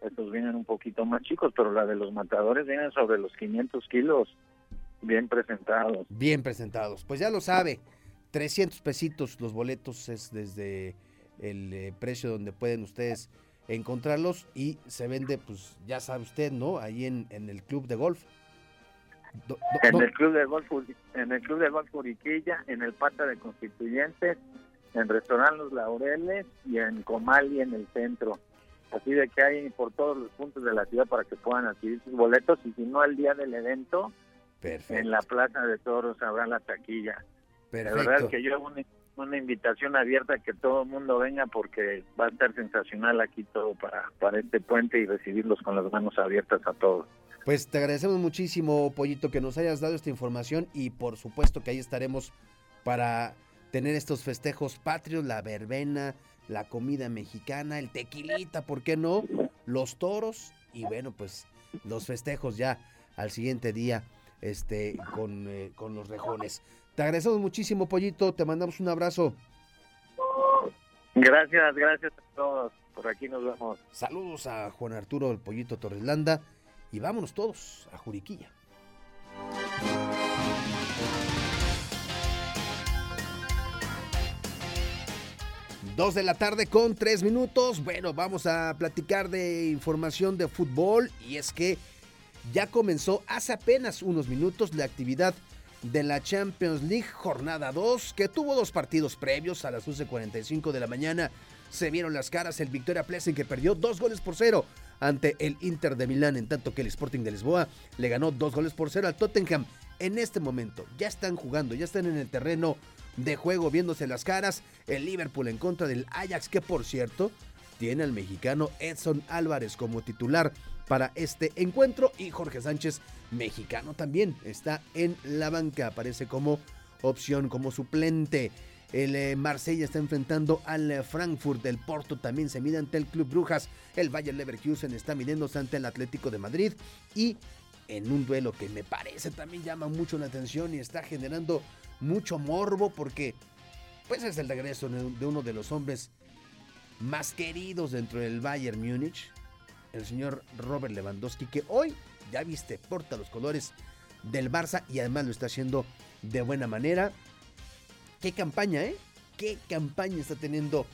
estos vienen un poquito más chicos pero la de los matadores vienen sobre los 500 kilos bien presentados Bien presentados. Pues ya lo sabe. 300 pesitos los boletos es desde el eh, precio donde pueden ustedes encontrarlos y se vende, pues ya sabe usted, ¿no? Ahí en, en el club de golf. Do- do- en el club de golf en el club de golf Uriquilla en el Pata de Constituyentes en Restaurant Los Laureles y en Comali en el centro. Así de que hay por todos los puntos de la ciudad para que puedan adquirir sus boletos y si no el día del evento en la Plaza de Toros habrá la taquilla. La verdad es que yo hago una, una invitación abierta a que todo el mundo venga porque va a estar sensacional aquí todo para, para este puente y recibirlos con las manos abiertas a todos. Pues te agradecemos muchísimo, Pollito, que nos hayas dado esta información y por supuesto que ahí estaremos para tener estos festejos patrios, la verbena, la comida mexicana, el tequilita, ¿por qué no? Los toros y bueno, pues los festejos ya al siguiente día este, con, eh, con los rejones. Te agradecemos muchísimo, Pollito, te mandamos un abrazo. Gracias, gracias a todos. Por aquí nos vemos. Saludos a Juan Arturo el Pollito Torres Landa y vámonos todos a Juriquilla. Dos de la tarde con tres minutos. Bueno, vamos a platicar de información de fútbol y es que ya comenzó hace apenas unos minutos la actividad de la Champions League jornada 2 que tuvo dos partidos previos a las 11.45 de la mañana. Se vieron las caras el Victoria Plesen que perdió dos goles por cero ante el Inter de Milán, en tanto que el Sporting de Lisboa le ganó dos goles por cero al Tottenham. En este momento ya están jugando, ya están en el terreno de juego viéndose las caras. El Liverpool en contra del Ajax, que por cierto tiene al mexicano Edson Álvarez como titular para este encuentro y Jorge Sánchez, mexicano también, está en la banca, aparece como opción, como suplente. El eh, Marsella está enfrentando al eh, Frankfurt, el Porto. También se mide ante el Club Brujas, el Bayer Leverkusen está midiéndose ante el Atlético de Madrid. Y en un duelo que me parece también llama mucho la atención y está generando mucho morbo porque pues es el regreso de uno de los hombres más queridos dentro del Bayern Múnich, el señor Robert Lewandowski, que hoy, ya viste, porta los colores del Barça y además lo está haciendo de buena manera. Qué campaña, ¿eh? Qué campaña está teniendo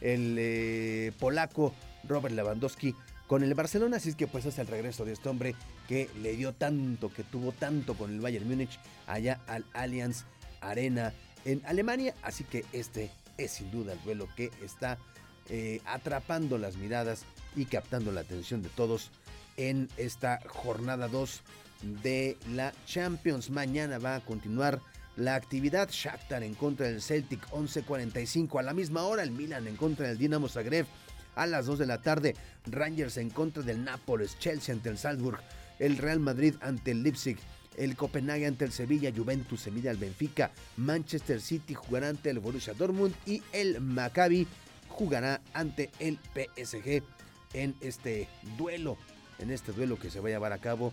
el eh, polaco Robert Lewandowski con el Barcelona. Así es que pues es el regreso de este hombre que le dio tanto, que tuvo tanto con el Bayern Múnich allá al Allianz Arena en Alemania. Así que este es sin duda el duelo que está eh, atrapando las miradas y captando la atención de todos en esta jornada 2 de la Champions. Mañana va a continuar la actividad. Shakhtar en contra del Celtic 11:45 a la misma hora. El Milan en contra del Dinamo Zagreb a las 2 de la tarde. Rangers en contra del Nápoles. Chelsea ante el Salzburg. El Real Madrid ante el Leipzig. El Copenhague ante el Sevilla, Juventus se mide al Benfica, Manchester City jugará ante el Borussia Dortmund y el Maccabi jugará ante el PSG en este duelo, en este duelo que se va a llevar a cabo,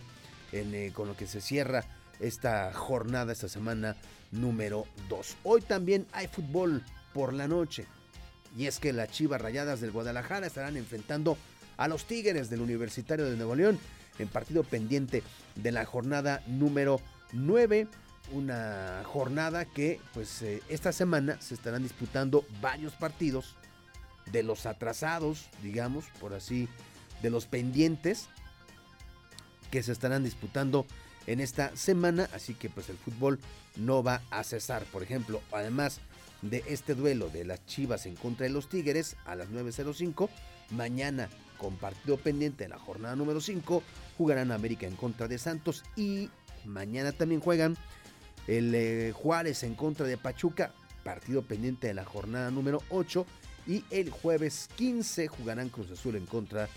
en, eh, con lo que se cierra esta jornada, esta semana número 2. Hoy también hay fútbol por la noche. Y es que las Chivas Rayadas del Guadalajara estarán enfrentando a los Tigres del Universitario de Nuevo León en partido pendiente de la jornada número 9. Una jornada que pues eh, esta semana se estarán disputando varios partidos de los atrasados, digamos, por así, de los pendientes que se estarán disputando en esta semana, así que pues el fútbol no va a cesar. Por ejemplo, además de este duelo de las Chivas en contra de los Tigres a las 9.05, mañana con partido pendiente de la jornada número 5, jugarán América en contra de Santos y mañana también juegan el eh, Juárez en contra de Pachuca, partido pendiente de la jornada número 8 y el jueves 15 jugarán Cruz Azul en contra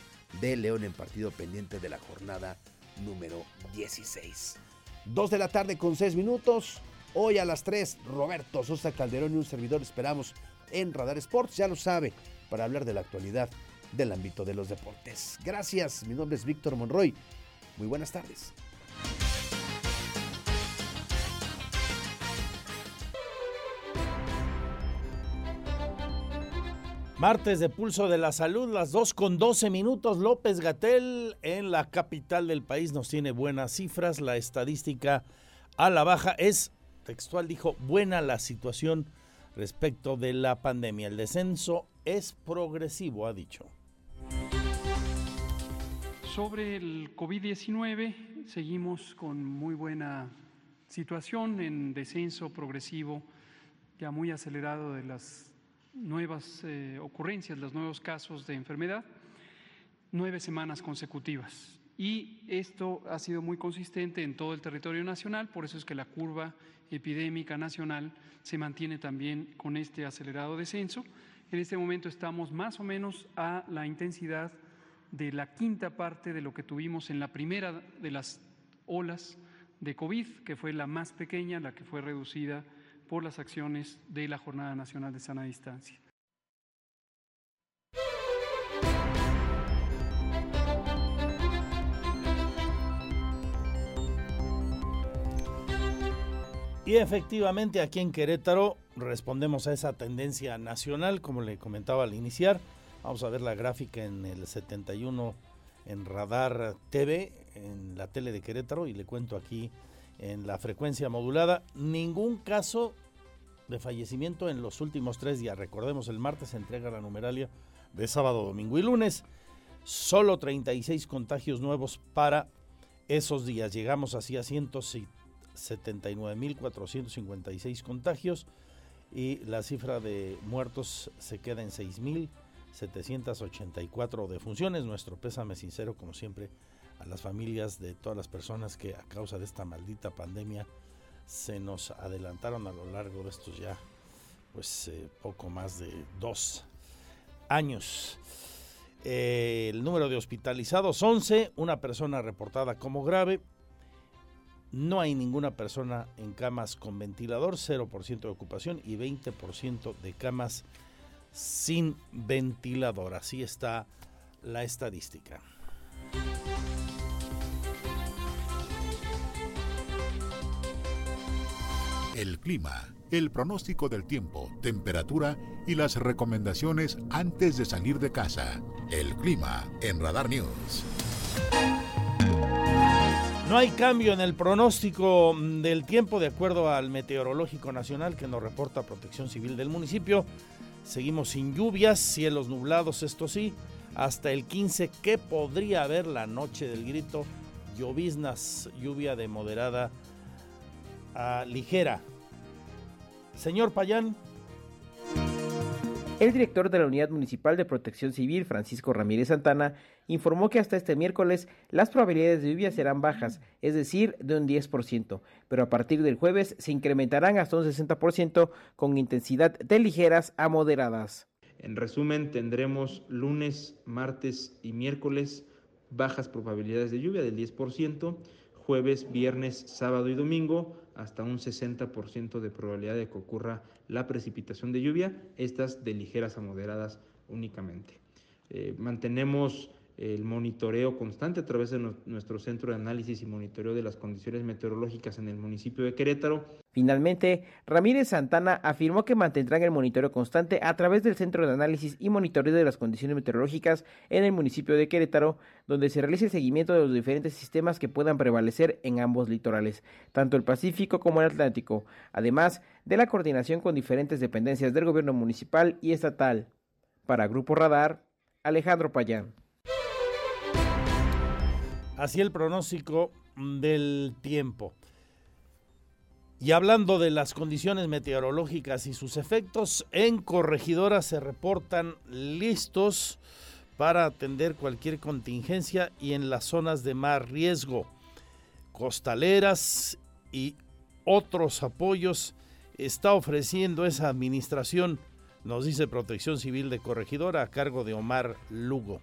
de León en partido pendiente de la jornada número 16. 2 de la tarde con 6 minutos. Hoy a las 3, Roberto Sosa Calderón y un servidor esperamos en Radar Sports, ya lo sabe, para hablar de la actualidad del ámbito de los deportes. Gracias, mi nombre es Víctor Monroy. Muy buenas tardes. Martes de Pulso de la Salud, las 2 con 12 minutos. López Gatel en la capital del país nos tiene buenas cifras. La estadística a la baja es, textual dijo, buena la situación respecto de la pandemia. El descenso es progresivo, ha dicho. Sobre el COVID-19, seguimos con muy buena situación en descenso progresivo, ya muy acelerado de las nuevas eh, ocurrencias, los nuevos casos de enfermedad, nueve semanas consecutivas. Y esto ha sido muy consistente en todo el territorio nacional, por eso es que la curva epidémica nacional se mantiene también con este acelerado descenso. En este momento estamos más o menos a la intensidad de la quinta parte de lo que tuvimos en la primera de las olas de COVID, que fue la más pequeña, la que fue reducida por las acciones de la Jornada Nacional de Sana Distancia. Y efectivamente aquí en Querétaro respondemos a esa tendencia nacional, como le comentaba al iniciar. Vamos a ver la gráfica en el 71 en Radar TV, en la tele de Querétaro, y le cuento aquí en la frecuencia modulada. Ningún caso de fallecimiento en los últimos tres días. Recordemos, el martes se entrega la numeralia de sábado, domingo y lunes. Solo 36 contagios nuevos para esos días. Llegamos así a 179.456 contagios y la cifra de muertos se queda en 6.784 defunciones. Nuestro pésame sincero, como siempre, a las familias de todas las personas que a causa de esta maldita pandemia se nos adelantaron a lo largo de estos ya, pues eh, poco más de dos años. Eh, el número de hospitalizados 11, una persona reportada como grave. No hay ninguna persona en camas con ventilador, 0% de ocupación y 20% de camas sin ventilador. Así está la estadística. El clima, el pronóstico del tiempo, temperatura y las recomendaciones antes de salir de casa. El clima en Radar News. No hay cambio en el pronóstico del tiempo de acuerdo al Meteorológico Nacional que nos reporta Protección Civil del municipio. Seguimos sin lluvias, cielos nublados, esto sí, hasta el 15 que podría haber la noche del grito, lloviznas, lluvia de moderada a ligera. Señor Payán. El director de la Unidad Municipal de Protección Civil, Francisco Ramírez Santana, informó que hasta este miércoles las probabilidades de lluvia serán bajas, es decir, de un 10%, pero a partir del jueves se incrementarán hasta un 60% con intensidad de ligeras a moderadas. En resumen, tendremos lunes, martes y miércoles bajas probabilidades de lluvia del 10%, jueves, viernes, sábado y domingo hasta un 60% de probabilidad de que ocurra la precipitación de lluvia, estas de ligeras a moderadas únicamente. Eh, mantenemos el monitoreo constante a través de nuestro centro de análisis y monitoreo de las condiciones meteorológicas en el municipio de Querétaro. Finalmente, Ramírez Santana afirmó que mantendrán el monitoreo constante a través del Centro de Análisis y Monitoreo de las Condiciones Meteorológicas en el municipio de Querétaro, donde se realice el seguimiento de los diferentes sistemas que puedan prevalecer en ambos litorales, tanto el Pacífico como el Atlántico, además de la coordinación con diferentes dependencias del gobierno municipal y estatal. Para Grupo Radar, Alejandro Payán. Así el pronóstico del tiempo. Y hablando de las condiciones meteorológicas y sus efectos, en Corregidora se reportan listos para atender cualquier contingencia y en las zonas de más riesgo, costaleras y otros apoyos está ofreciendo esa administración, nos dice Protección Civil de Corregidora a cargo de Omar Lugo.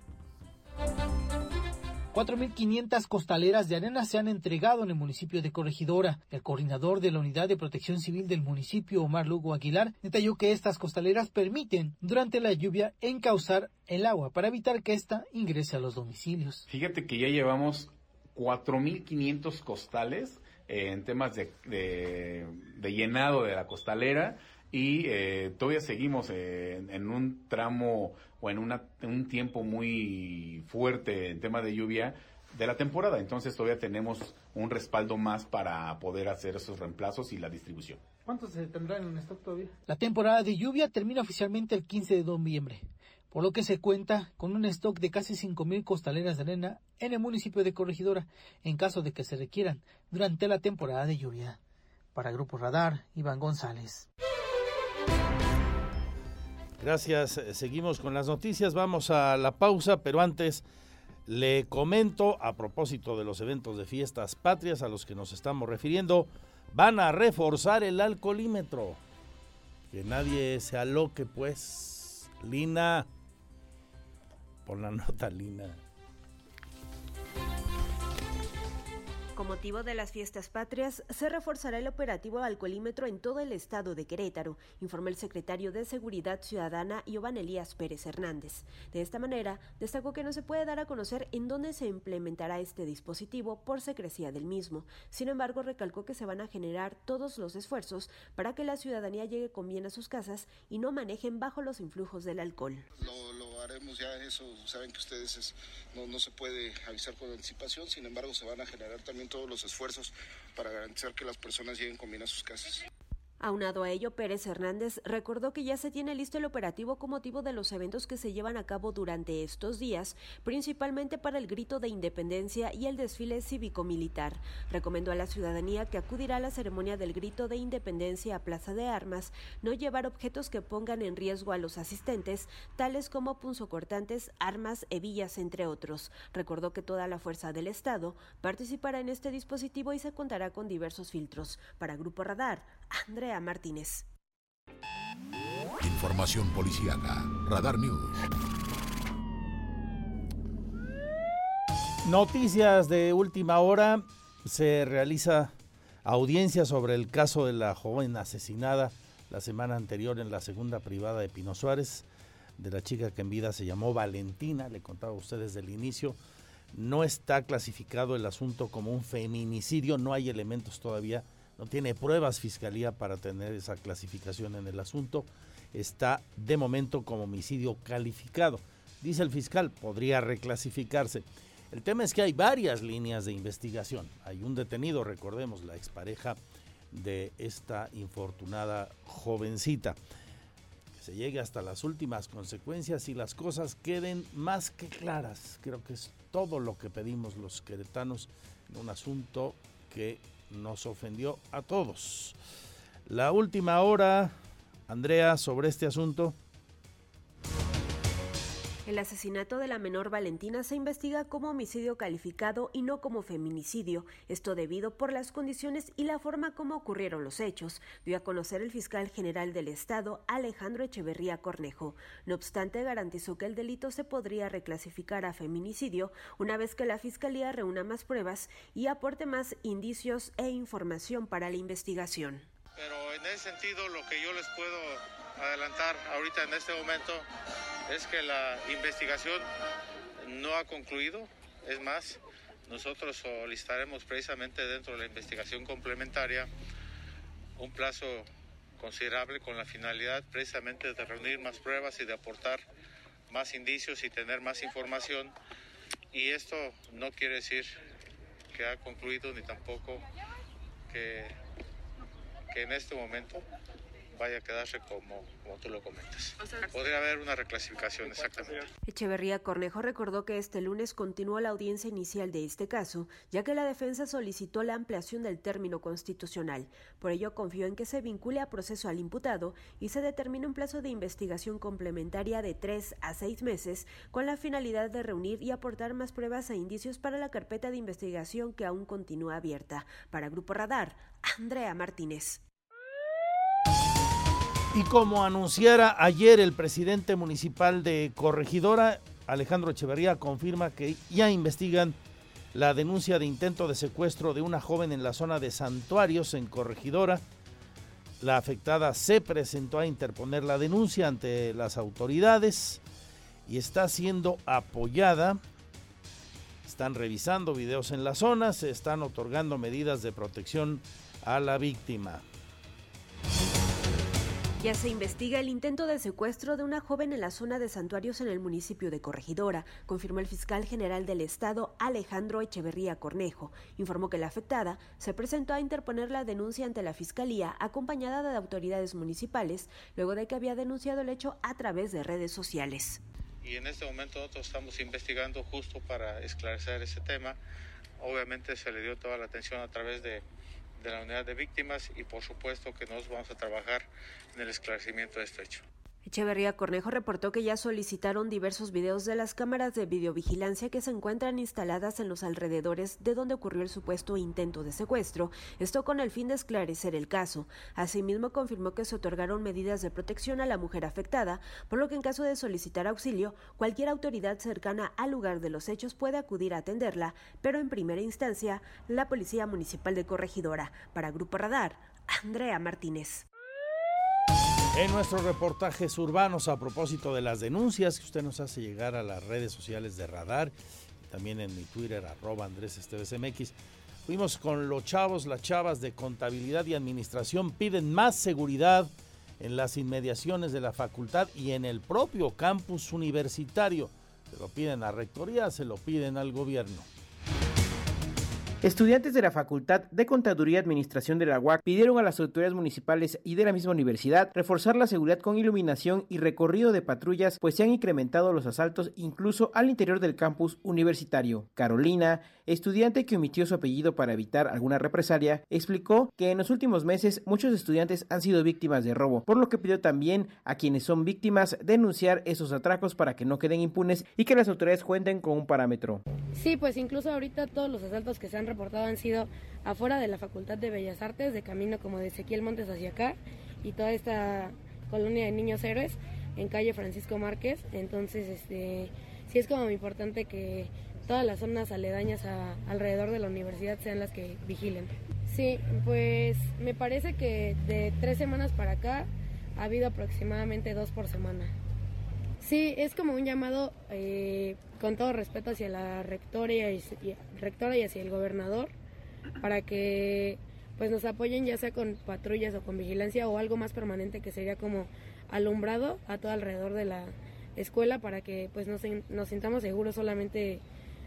4.500 costaleras de arena se han entregado en el municipio de Corregidora. El coordinador de la Unidad de Protección Civil del municipio, Omar Lugo Aguilar, detalló que estas costaleras permiten, durante la lluvia, encauzar el agua para evitar que ésta ingrese a los domicilios. Fíjate que ya llevamos 4.500 costales eh, en temas de, de- de llenado de la costalera y eh, todavía seguimos eh, en, en un tramo o en, una- un tiempo muy fuerte en tema de lluvia de la temporada. Entonces todavía tenemos un respaldo más para poder hacer esos reemplazos y la distribución. ¿Cuántos se tendrán en stock todavía? La temporada de lluvia termina oficialmente el 15 de noviembre, por lo que se cuenta con un stock de casi 5.000 costaleras de arena en el municipio de Corregidora, en caso de que se requieran durante la temporada de lluvia. Para Grupo Radar, Iván González. Gracias. Eh, Seguimos con las noticias. Vamos a la pausa, pero antes le comento a propósito de los eventos de fiestas patrias a los que nos estamos refiriendo, van a reforzar el alcoholímetro. Que nadie se aloque, pues. Lina. Por la (laughs) nota, Lina. Con motivo de las fiestas patrias, se reforzará el operativo alcoholímetro en todo el estado de Querétaro, informó el secretario de Seguridad Ciudadana Iván Elías Pérez Hernández. De esta manera, destacó que no se puede dar a conocer en dónde se implementará este dispositivo por secrecía del mismo. Sin embargo, recalcó que se van a generar todos los esfuerzos para que la ciudadanía llegue con bien a sus casas y no manejen bajo los influjos del alcohol. lo, lo haremos ya eso saben que ustedes es- no, no se puede avisar con anticipación sin embargo se van a generar también todos los esfuerzos para garantizar que las personas lleguen con bien a sus casas Aunado a ello, Pérez Hernández recordó que ya se tiene listo el operativo con motivo de los eventos que se llevan a cabo durante estos días, principalmente para el grito de independencia y el desfile cívico-militar. Recomendó a la ciudadanía que acudirá a la ceremonia del grito de independencia a Plaza de Armas, no llevar objetos que pongan en riesgo a los asistentes, tales como punzocortantes, armas, hebillas, entre otros. Recordó que toda la fuerza del Estado participará en este dispositivo y se contará con diversos filtros. Para Grupo Radar, Andrea Martínez. Información policíaca. Radar News. Noticias de última hora. Se realiza audiencia sobre el caso de la joven asesinada la semana anterior en la segunda privada de Pino Suárez, de la chica que en vida se llamó Valentina, le contaba a ustedes desde el inicio. No está clasificado el asunto como un feminicidio, no hay elementos todavía, no tiene pruebas fiscalía para tener esa clasificación en el asunto. Está de momento como homicidio calificado. Dice el fiscal, podría reclasificarse. El tema es que hay varias líneas de investigación. Hay un detenido, recordemos, la expareja de esta infortunada jovencita. Que se llegue hasta las últimas consecuencias y las cosas queden más que claras. Creo que es todo lo que pedimos los queretanos en un asunto que nos ofendió a todos. La última hora, Andrea, sobre este asunto. El asesinato de la menor Valentina se investiga como homicidio calificado y no como feminicidio, esto debido por las condiciones y la forma como ocurrieron los hechos, dio a conocer el fiscal general del Estado, Alejandro Echeverría Cornejo. No obstante, garantizó que el delito se podría reclasificar a feminicidio una vez que la Fiscalía reúna más pruebas y aporte más indicios e información para la investigación. Pero en ese sentido lo que yo les puedo adelantar ahorita en este momento es que la investigación no ha concluido. Es más, nosotros solicitaremos precisamente dentro de la investigación complementaria un plazo considerable con la finalidad precisamente de reunir más pruebas y de aportar más indicios y tener más información. Y esto no quiere decir que ha concluido ni tampoco que, que en este momento vaya a quedarse como, como tú lo comentas. Podría haber una reclasificación, exactamente. Echeverría Cornejo recordó que este lunes continuó la audiencia inicial de este caso, ya que la defensa solicitó la ampliación del término constitucional. Por ello confió en que se vincule a proceso al imputado y se determine un plazo de investigación complementaria de tres a seis meses con la finalidad de reunir y aportar más pruebas e indicios para la carpeta de investigación que aún continúa abierta. Para Grupo Radar, Andrea Martínez. Y como anunciara ayer el presidente municipal de Corregidora, Alejandro Echeverría, confirma que ya investigan la denuncia de intento de secuestro de una joven en la zona de Santuarios, en Corregidora. La afectada se presentó a interponer la denuncia ante las autoridades y está siendo apoyada. Están revisando videos en la zona, se están otorgando medidas de protección a la víctima. Ya se investiga el intento de secuestro de una joven en la zona de santuarios en el municipio de Corregidora, confirmó el fiscal general del estado Alejandro Echeverría Cornejo. Informó que la afectada se presentó a interponer la denuncia ante la fiscalía acompañada de autoridades municipales luego de que había denunciado el hecho a través de redes sociales. Y en este momento nosotros estamos investigando justo para esclarecer ese tema. Obviamente se le dio toda la atención a través de de la unidad de víctimas y por supuesto que nos vamos a trabajar en el esclarecimiento de este hecho. Echeverría Cornejo reportó que ya solicitaron diversos videos de las cámaras de videovigilancia que se encuentran instaladas en los alrededores de donde ocurrió el supuesto intento de secuestro, esto con el fin de esclarecer el caso. Asimismo, confirmó que se otorgaron medidas de protección a la mujer afectada, por lo que en caso de solicitar auxilio, cualquier autoridad cercana al lugar de los hechos puede acudir a atenderla, pero en primera instancia, la Policía Municipal de Corregidora. Para Grupo Radar, Andrea Martínez. En nuestros reportajes urbanos a propósito de las denuncias que usted nos hace llegar a las redes sociales de Radar, también en mi Twitter, arroba Andrés MX, fuimos con los chavos, las chavas de contabilidad y administración, piden más seguridad en las inmediaciones de la facultad y en el propio campus universitario. Se lo piden a rectoría, se lo piden al gobierno. Estudiantes de la Facultad de Contaduría y Administración de la UAC pidieron a las autoridades municipales y de la misma universidad reforzar la seguridad con iluminación y recorrido de patrullas, pues se han incrementado los asaltos incluso al interior del campus universitario. Carolina, estudiante que omitió su apellido para evitar alguna represalia, explicó que en los últimos meses muchos estudiantes han sido víctimas de robo, por lo que pidió también a quienes son víctimas denunciar esos atracos para que no queden impunes y que las autoridades cuenten con un parámetro. Sí, pues incluso ahorita todos los asaltos que se han reportado han sido afuera de la Facultad de Bellas Artes, de camino como de Ezequiel Montes hacia acá, y toda esta colonia de niños héroes en calle Francisco Márquez. Entonces, este, sí es como importante que todas las zonas aledañas a, alrededor de la universidad sean las que vigilen. Sí, pues me parece que de tres semanas para acá ha habido aproximadamente dos por semana. Sí, es como un llamado eh, con todo respeto hacia la rectora y, rectora y hacia el gobernador para que pues nos apoyen ya sea con patrullas o con vigilancia o algo más permanente que sería como alumbrado a todo alrededor de la escuela para que pues nos, nos sintamos seguros solamente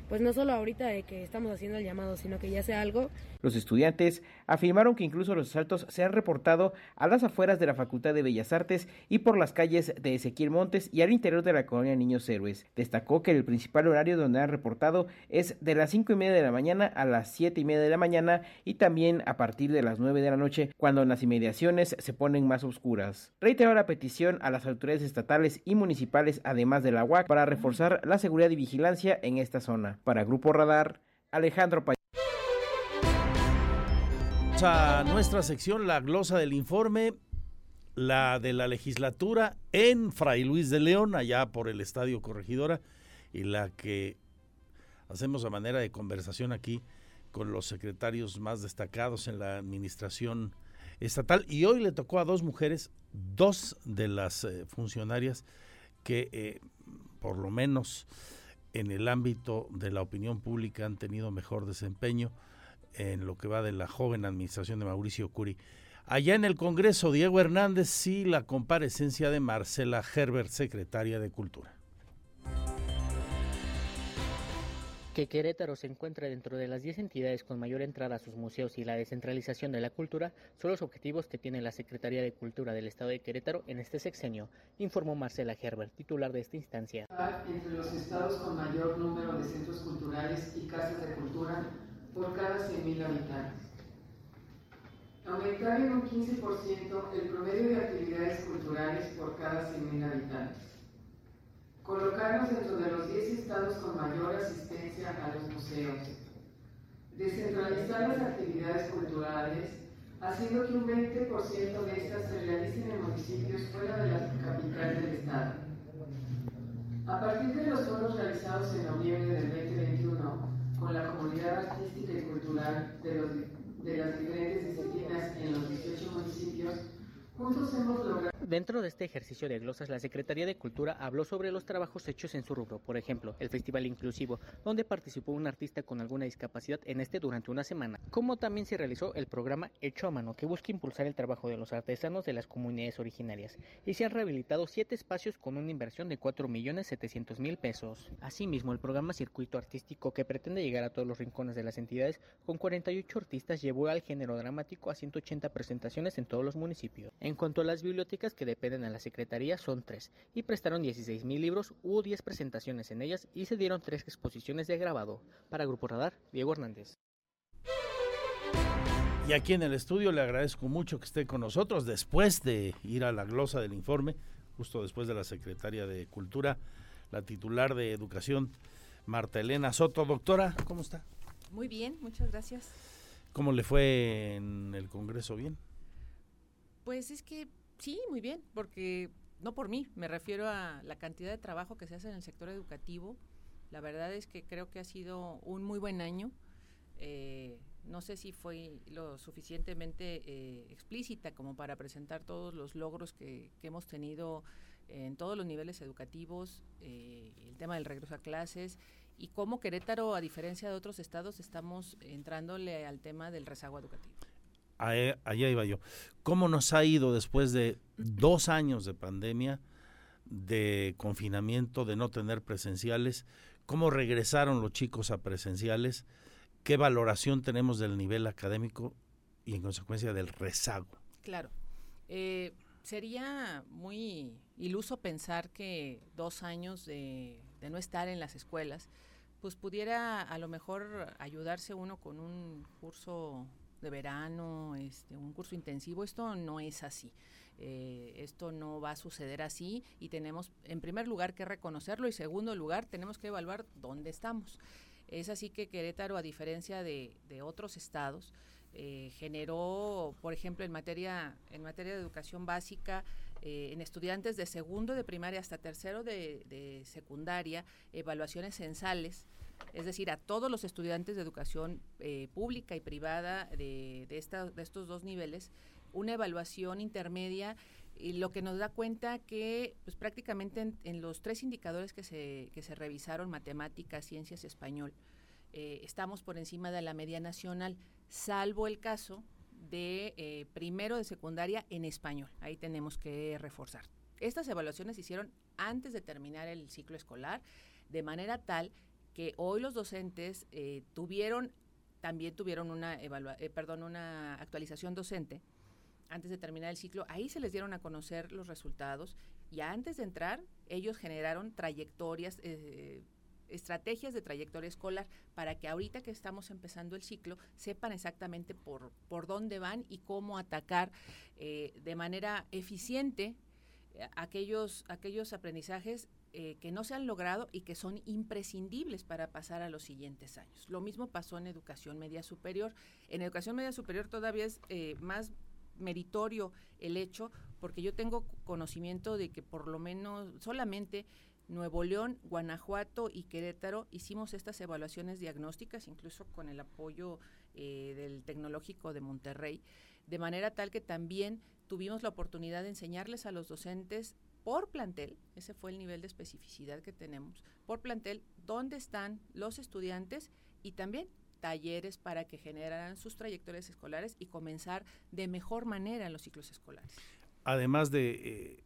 pues no solo ahorita de que estamos haciendo el llamado, sino que ya sea algo. Los estudiantes afirmaron que incluso los asaltos se han reportado a las afueras de la Facultad de Bellas Artes y por las calles de Ezequiel Montes y al interior de la colonia Niños Héroes. Destacó que el principal horario donde han reportado es de las cinco y media de la mañana a las siete y media de la mañana y también a partir de las nueve de la noche, cuando las inmediaciones se ponen más oscuras. Reiteró la petición a las autoridades estatales y municipales, además de la UAC, para reforzar la seguridad y vigilancia en esta zona. Para Grupo Radar, Alejandro Pay. A nuestra sección, la glosa del informe, la de la legislatura en Fray Luis de León, allá por el Estadio Corregidora, y la que hacemos a manera de conversación aquí con los secretarios más destacados en la administración estatal. Y hoy le tocó a dos mujeres, dos de las eh, funcionarias que eh, por lo menos en el ámbito de la opinión pública han tenido mejor desempeño en lo que va de la joven administración de Mauricio Curi. Allá en el Congreso, Diego Hernández, sí la comparecencia de Marcela Herbert, secretaria de Cultura. Que Querétaro se encuentre dentro de las 10 entidades con mayor entrada a sus museos y la descentralización de la cultura son los objetivos que tiene la Secretaría de Cultura del Estado de Querétaro en este sexenio, informó Marcela Herbert, titular de esta instancia. Entre los estados con mayor número de centros culturales y casas de cultura por cada 100.000 habitantes. Aumentar en un 15% el promedio de actividades culturales por cada 100.000 habitantes colocarnos dentro de los 10 estados con mayor asistencia a los museos, descentralizar las actividades culturales, haciendo que un 20% de estas se realicen en municipios fuera de la capital del estado. A partir de los foros realizados en noviembre del 2021 con la comunidad artística y cultural de, los, de las diferentes disciplinas en los 18 municipios, juntos hemos logrado Dentro de este ejercicio de glosas, la Secretaría de Cultura habló sobre los trabajos hechos en su rubro, por ejemplo, el Festival Inclusivo, donde participó un artista con alguna discapacidad en este durante una semana, como también se realizó el programa Hecho a Mano, que busca impulsar el trabajo de los artesanos de las comunidades originarias, y se han rehabilitado siete espacios con una inversión de 4.700.000 pesos. Asimismo, el programa Circuito Artístico, que pretende llegar a todos los rincones de las entidades, con 48 artistas llevó al género dramático a 180 presentaciones en todos los municipios. En cuanto a las bibliotecas que dependen a la Secretaría son tres, y prestaron 16 mil libros, hubo 10 presentaciones en ellas y se dieron tres exposiciones de grabado. Para Grupo Radar, Diego Hernández. Y aquí en el estudio le agradezco mucho que esté con nosotros después de ir a la glosa del informe, justo después de la secretaria de Cultura, la titular de Educación, Marta Elena Soto. Doctora, ¿cómo está? Muy bien, muchas gracias. ¿Cómo le fue en el Congreso? ¿Bien? Pues es que Sí, muy bien, porque no por mí, me refiero a la cantidad de trabajo que se hace en el sector educativo. La verdad es que creo que ha sido un muy buen año. Eh, no sé si fue lo suficientemente eh, explícita como para presentar todos los logros que, hemos tenido en todos los niveles educativos, eh, el tema del regreso a clases y cómo Querétaro, a diferencia de otros estados, estamos entrándole al tema del rezago educativo. Allá iba yo. ¿Cómo nos ha ido después de dos años de pandemia, de confinamiento, de no tener presenciales? ¿Cómo regresaron los chicos a presenciales? ¿Qué valoración tenemos del nivel académico y en consecuencia del rezago? Claro. Eh, sería muy iluso pensar que dos años de, de no estar en las escuelas, pues pudiera a lo mejor ayudarse uno con un curso de verano, este, un curso intensivo, esto no es así. Eh, esto no va a suceder así y tenemos, en primer lugar, que reconocerlo y segundo lugar, tenemos que evaluar dónde estamos. Es así que Querétaro, a diferencia de, otros estados, eh, generó, por ejemplo, en materia, en materia de educación básica, eh, en estudiantes de segundo de primaria hasta tercero de, de secundaria, evaluaciones censales es decir, a todos los estudiantes de educación eh, pública y privada de, de, estos dos niveles, una evaluación intermedia y lo que nos da cuenta que pues, prácticamente en, los tres indicadores que se, que se revisaron, matemáticas, ciencias, español, eh, estamos por encima de la media nacional, salvo el caso de eh, primero de secundaria en español. Ahí tenemos que reforzar. Estas evaluaciones se hicieron antes de terminar el ciclo escolar, de manera tal que hoy los docentes eh, tuvieron, también tuvieron una, eh, perdón, una actualización docente antes de terminar el ciclo. Ahí se les dieron a conocer los resultados y antes de entrar ellos generaron trayectorias, eh, estrategias de trayectoria escolar para que ahorita que estamos empezando el ciclo sepan exactamente por, por dónde van y cómo atacar de manera eficiente aquellos, aquellos aprendizajes eh, que no se han logrado y que son imprescindibles para pasar a los siguientes años. Lo mismo pasó en educación media superior. En educación media superior todavía es eh, más meritorio el hecho, porque yo tengo conocimiento de que por lo menos solamente Nuevo León, Guanajuato y Querétaro hicimos estas evaluaciones diagnósticas, incluso con el apoyo eh, del Tecnológico de Monterrey, de manera tal que también tuvimos la oportunidad de enseñarles a los docentes por plantel, ese fue el nivel de especificidad que tenemos, por plantel, dónde están los estudiantes y también talleres para que generaran sus trayectorias escolares y comenzar de mejor manera los ciclos escolares. Además de eh,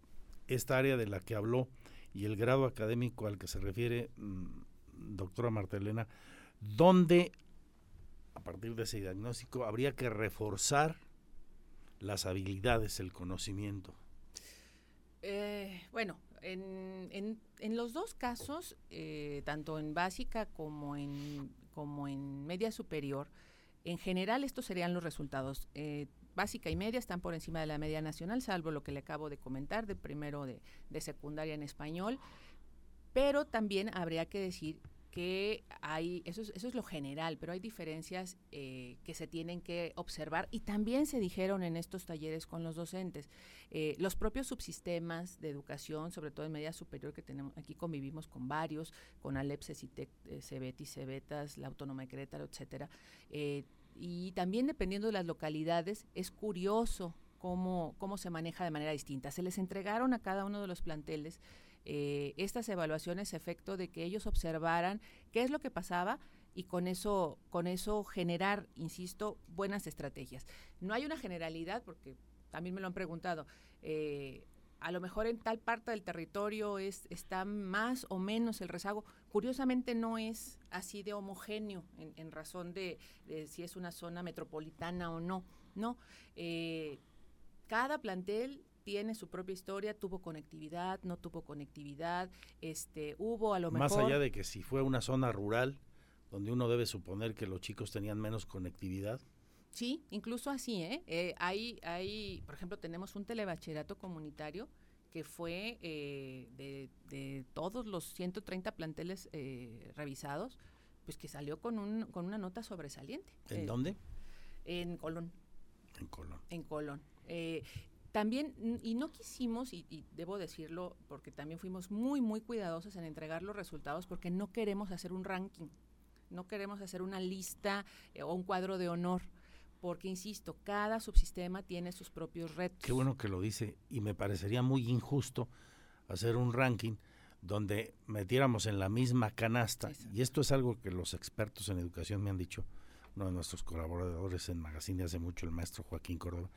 esta área de la que habló y el grado académico al que se refiere, mm, doctora Marta Elena, ¿dónde, a partir de ese diagnóstico, habría que reforzar las habilidades, el conocimiento? Bueno, en, en, en, los dos casos, eh, tanto en básica como en, como en media superior, en general estos serían los resultados. Eh, básica y media están por encima de la media nacional, salvo lo que le acabo de comentar de primero de, de secundaria en español. Pero también habría que decir que hay, eso es, eso es lo general, pero hay diferencias eh, que se tienen que observar y también se dijeron en estos talleres con los docentes. Eh, los propios subsistemas de educación, sobre todo en media superior, que tenemos aquí convivimos con varios, con Alep, CECITEC, eh, CEBETI, CEBETAS, la Autónoma de Querétaro, etcétera. Eh, y también dependiendo de las localidades, es curioso cómo, cómo se maneja de manera distinta. Se les entregaron a cada uno de los planteles eh, estas evaluaciones efecto de que ellos observaran qué es lo que pasaba y con eso, con eso generar, insisto, buenas estrategias. No hay una generalidad, porque también me lo han preguntado. Eh, a lo mejor en tal parte del territorio es, está más o menos el rezago. Curiosamente no es así de homogéneo en, razón de, de, si es una zona metropolitana o no. No. Eh, cada plantel tiene su propia historia, tuvo conectividad, no tuvo conectividad, este, hubo a lo mejor... Más allá de que si fue una zona rural, donde uno debe suponer que los chicos tenían menos conectividad. Sí, incluso así, ¿eh? eh hay, hay, por ejemplo, tenemos un telebachillerato comunitario que fue eh, de, de, todos los 130 planteles eh, revisados, pues que salió con, un, con una nota sobresaliente. ¿En dónde? En Colón. En Colón. En Colón. Eh, también, y no quisimos, y, y, debo decirlo, porque también fuimos muy, muy cuidadosos en entregar los resultados, porque no queremos hacer un ranking, no queremos hacer una lista eh, o un cuadro de honor, porque, insisto, cada subsistema tiene sus propios retos. Qué bueno que lo dice, y me parecería muy injusto hacer un ranking donde metiéramos en la misma canasta, Exacto. y esto es algo que los expertos en educación me han dicho, uno de nuestros colaboradores en Magazine de hace mucho, el maestro Joaquín Córdoba,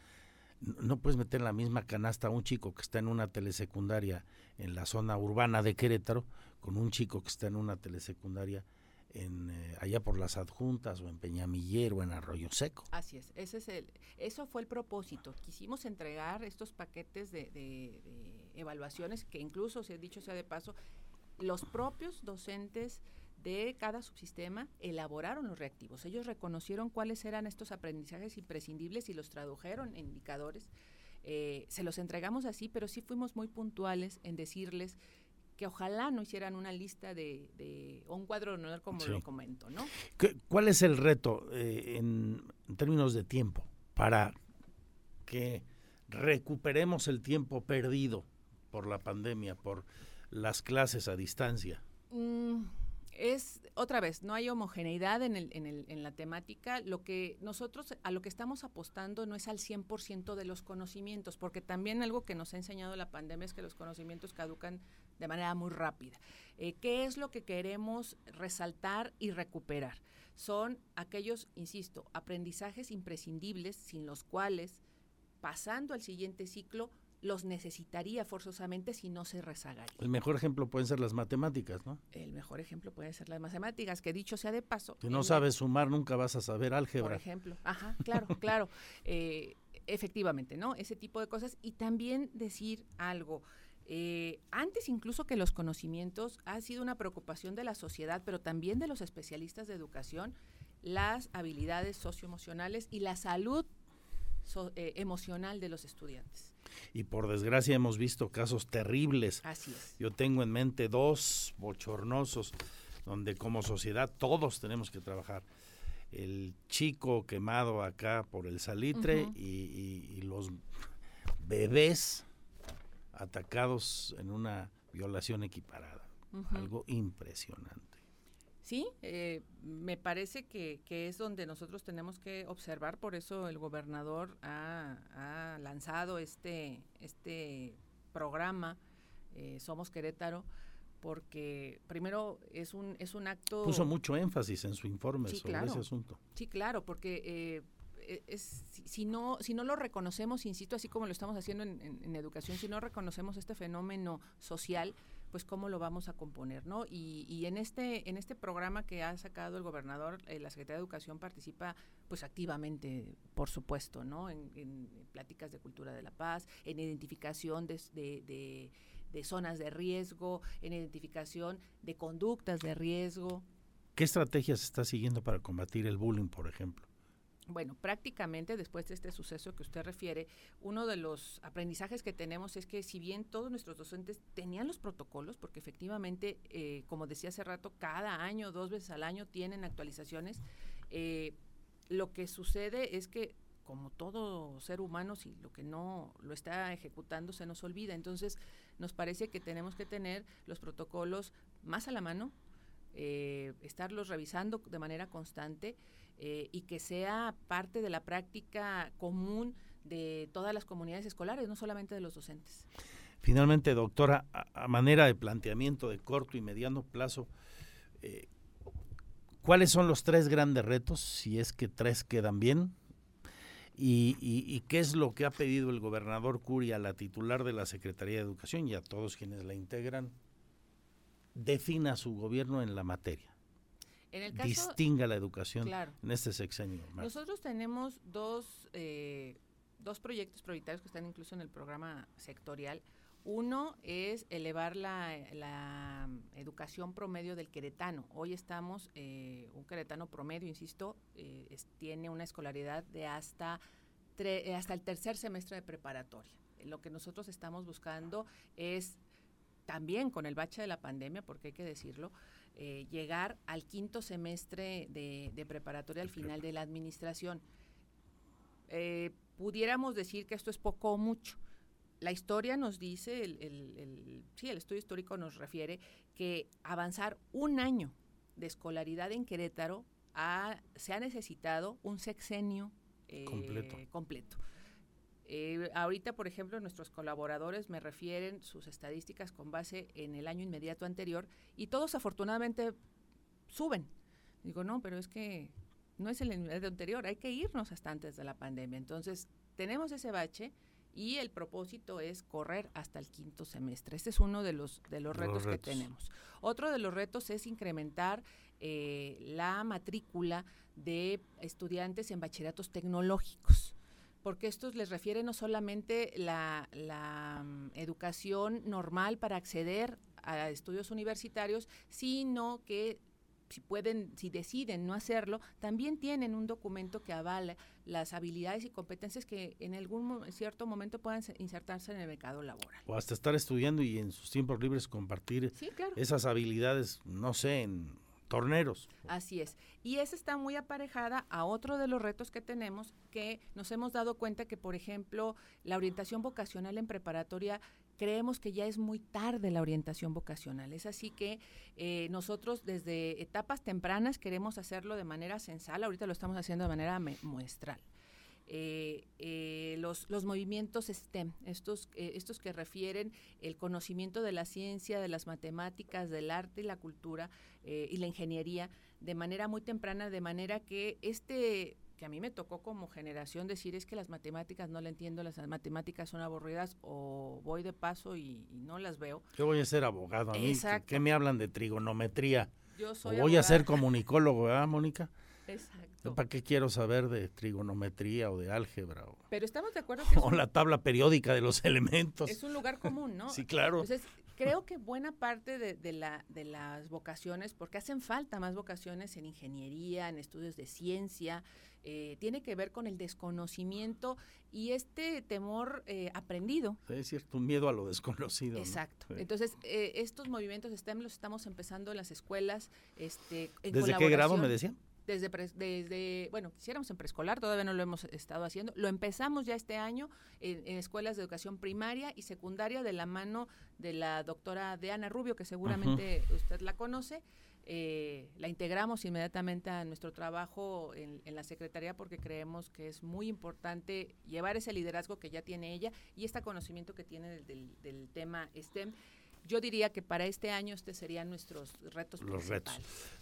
no puedes meter en la misma canasta a un chico que está en una telesecundaria en la zona urbana de Querétaro con un chico que está en una telesecundaria en eh, allá por las adjuntas o en Peñamiller o en Arroyo Seco. Así es, ese es el, eso fue el propósito. Quisimos entregar estos paquetes de, de, de evaluaciones que incluso, se ha dicho sea de paso, los propios docentes de cada subsistema elaboraron los reactivos. Ellos reconocieron cuáles eran estos aprendizajes imprescindibles y los tradujeron en indicadores. Eh, se los entregamos así, pero sí fuimos muy puntuales en decirles que ojalá no hicieran una lista de, de o un cuadro de honor como sí. lo comento, ¿no? ¿Cuál es el reto eh, en, en términos de tiempo para que recuperemos el tiempo perdido por la pandemia, por las clases a distancia? Mm, es otra vez, no hay homogeneidad en, el, en, el, en, la temática. Lo que nosotros a lo que estamos apostando no es al 100% de los conocimientos, porque también algo que nos ha enseñado la pandemia es que los conocimientos caducan de manera muy rápida. Eh, ¿Qué es lo que queremos resaltar y recuperar? Son aquellos, insisto, aprendizajes imprescindibles sin los cuales, pasando al siguiente ciclo, los necesitaría forzosamente si no se rezagaría. El mejor ejemplo pueden ser las matemáticas, ¿no? El mejor ejemplo puede ser las matemáticas, que dicho sea de paso. Si no sabes sumar, nunca vas a saber álgebra. Por ejemplo, ajá, claro, (laughs) claro. Eh, efectivamente, ¿no? Ese tipo de cosas. Y también decir algo. Eh, antes incluso que los conocimientos ha sido una preocupación de la sociedad, pero también de los especialistas de educación, las habilidades socioemocionales y la salud so, eh, emocional de los estudiantes y por desgracia hemos visto casos terribles. Así es. Yo tengo en mente dos bochornosos donde como sociedad todos tenemos que trabajar. El chico quemado acá por el salitre uh -huh. y, y, y, los bebés atacados en una violación equiparada. Algo impresionante. Sí, eh, me parece que, que es donde nosotros tenemos que observar, por eso el gobernador ha, ha lanzado este, este programa, eh, Somos Querétaro, porque primero es un, es un acto... Puso mucho énfasis en su informe Sí, sobre claro. ese asunto. Sí, claro, porque eh, es, si, no, si no lo reconocemos, insisto, así como lo estamos haciendo en, en- en educación, si no reconocemos este fenómeno social, pues cómo lo vamos a componer, ¿no? Y, y en este en este programa que ha sacado el gobernador, eh, la Secretaría de Educación participa, pues activamente, por supuesto, ¿no? En, en pláticas de cultura de la paz, en identificación de, de- de- de zonas de riesgo, en identificación de conductas de riesgo. ¿Qué estrategias está siguiendo para combatir el bullying, por ejemplo? Bueno, prácticamente después de este suceso que usted refiere, uno de los aprendizajes que tenemos es que si bien todos nuestros docentes tenían los protocolos, porque efectivamente, eh, como decía hace rato, cada año, dos veces al año tienen actualizaciones, eh, lo que sucede es que como todo ser humano, si lo que no lo está ejecutando se nos olvida. Entonces, nos parece que tenemos que tener los protocolos más a la mano, eh, estarlos revisando de manera constante eh, y que sea parte de la práctica común de todas las comunidades escolares, no solamente de los docentes. Finalmente, doctora, a, manera de planteamiento de corto y mediano plazo, eh, ¿cuáles son los tres grandes retos, si es que tres quedan bien? Y- y qué es lo que ha pedido el gobernador Curia, la titular de la Secretaría de Educación y a todos quienes la integran? Defina su gobierno en la materia. En el caso, Distinga la educación Claro. en este sexenio. Marta. Nosotros tenemos dos, eh, dos proyectos prioritarios que están incluso en el programa sectorial. Uno es elevar la, la educación promedio del queretano. Hoy estamos, eh, un queretano promedio, insisto, eh, es- tiene una escolaridad de hasta, tre- eh, hasta el tercer semestre de preparatoria. Lo que nosotros estamos buscando es también con el bache de la pandemia, porque hay que decirlo, eh, llegar al quinto semestre de, de preparatoria al final de la administración. Eh, pudiéramos decir que esto es poco o mucho. La historia nos dice, el, el- el- sí, el estudio histórico nos refiere que avanzar un año de escolaridad en Querétaro ha- se ha necesitado un sexenio eh, Completo. completo. Eh, ahorita, por ejemplo, nuestros colaboradores me refieren sus estadísticas con base en el año inmediato anterior y todos afortunadamente suben. Digo, no, pero es que no es el inmediato anterior, hay que irnos hasta antes de la pandemia. Entonces, tenemos ese bache y el propósito es correr hasta el quinto semestre. Este es uno de los, de los retos, que tenemos. Otro de los retos es incrementar eh, la matrícula de estudiantes en bachilleratos tecnológicos porque estos les refiere no solamente la, la, mm, educación normal para acceder a estudios universitarios, sino que si pueden, si deciden no hacerlo, también tienen un documento que avala las habilidades y competencias que en algún mo- cierto momento puedan se- insertarse en el mercado laboral. O hasta estar estudiando y en sus tiempos libres compartir Sí, claro. esas habilidades, no sé, en torneros. Así es. Y esa está muy aparejada a otro de los retos que tenemos, que nos hemos dado cuenta que, por ejemplo, la orientación vocacional en preparatoria, creemos que ya es muy tarde la orientación vocacional. Es así que eh, nosotros desde etapas tempranas queremos hacerlo de manera censal, ahorita lo estamos haciendo de manera muestral. Eh, eh, los, los movimientos STEM, estos, eh, estos que refieren el conocimiento de la ciencia, de las matemáticas, del arte y la cultura eh, y la ingeniería de manera muy temprana, de manera que este que a mí me tocó como generación decir es que las matemáticas no la entiendo, las matemáticas son aburridas o voy de paso y, y no las veo. Yo voy a ser abogado. A mí, ¿qué- Exacto. ¿qué me hablan de trigonometría? Yo o voy a ser comunicólogo, ¿verdad, Mónica? Exacto. ¿Para qué quiero saber de trigonometría o de álgebra o, Pero estamos de acuerdo que (laughs) o un- la tabla periódica de los (laughs) elementos? Es un lugar común, ¿no? Sí, claro. Entonces, creo que buena parte de, de la, de las vocaciones, porque hacen falta más vocaciones en ingeniería, en estudios de ciencia, eh, tiene que ver con el desconocimiento y este temor eh, aprendido. Sí, es cierto, un miedo a lo desconocido. ¿no? Exacto. Sí. Entonces, eh, estos movimientos STEM los estamos empezando en las escuelas. Este, en ¿Desde qué grado me decían? Desde, desde, bueno, quisiéramos en preescolar, todavía no lo hemos estado haciendo. Lo empezamos ya este año en, escuelas de educación primaria y secundaria de la mano de la doctora Diana Rubio, que seguramente usted la conoce. Eh, la integramos inmediatamente a nuestro trabajo en, la Secretaría porque creemos que es muy importante llevar ese liderazgo que ya tiene ella y este conocimiento que tiene del, del tema STEM yo diría que para este año este serían nuestros retos Los retos.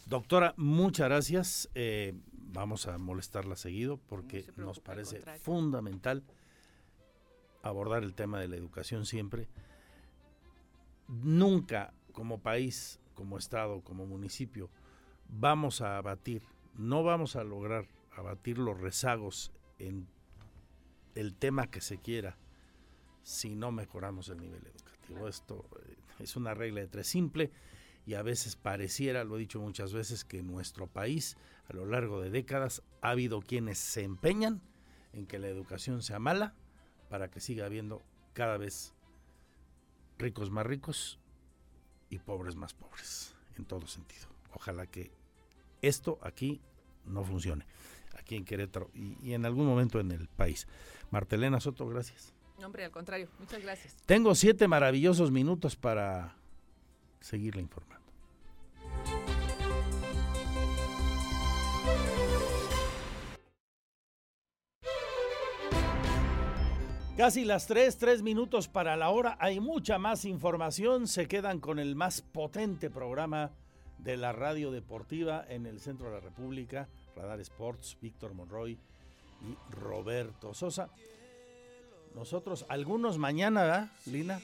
Doctora, muchas gracias. Eh, vamos a molestarla seguido porque nos parece fundamental abordar el tema de la educación siempre. Nunca como país, como Estado, como municipio, vamos a abatir, no vamos a lograr abatir los rezagos en el tema que se quiera si no mejoramos el nivel educativo. Esto eh, es una regla de tres simple y a veces pareciera, lo he dicho muchas veces, que en nuestro país a lo largo de décadas ha habido quienes se empeñan en que la educación sea mala para que siga habiendo cada vez ricos más ricos y pobres más pobres, en todo sentido. Ojalá que esto aquí no funcione, aquí en Querétaro y, en algún momento en el país. Martelena Soto, gracias. Hombre, al contrario. Muchas gracias. Tengo siete maravillosos minutos para seguirle informando. Casi las tres, tres minutos para la hora. Hay mucha más información. Se quedan con el más potente programa de la radio deportiva en el centro de la República, Radar Sports, Víctor Monroy y Roberto Sosa. Nosotros, algunos mañana, ¿verdad, Lina?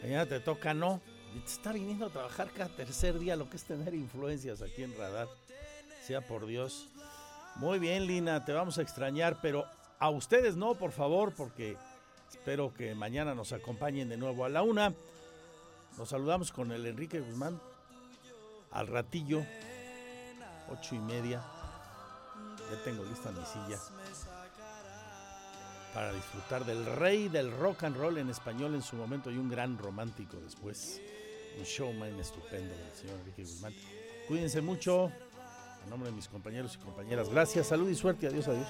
Mañana te toca, no. Te está viniendo a trabajar cada tercer día, lo que es tener influencias aquí en Radar. Sea por Dios. Muy bien, Lina, te vamos a extrañar, pero a ustedes no, por favor, porque espero que mañana nos acompañen de nuevo a la una. Nos saludamos con el Enrique Guzmán al ratillo, ocho y media. Ya tengo lista mi silla para disfrutar del rey del rock and roll en español en su momento y un gran romántico después. Un showman estupendo del señor Enrique Guzmán. Cuídense mucho. En nombre de mis compañeros y compañeras, gracias, salud y suerte. Adiós, adiós.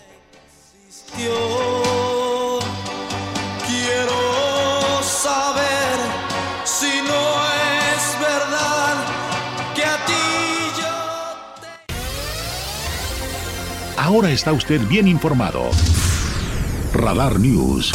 quiero saber si no es verdad que a ti yo Ahora está usted bien informado. Radar News.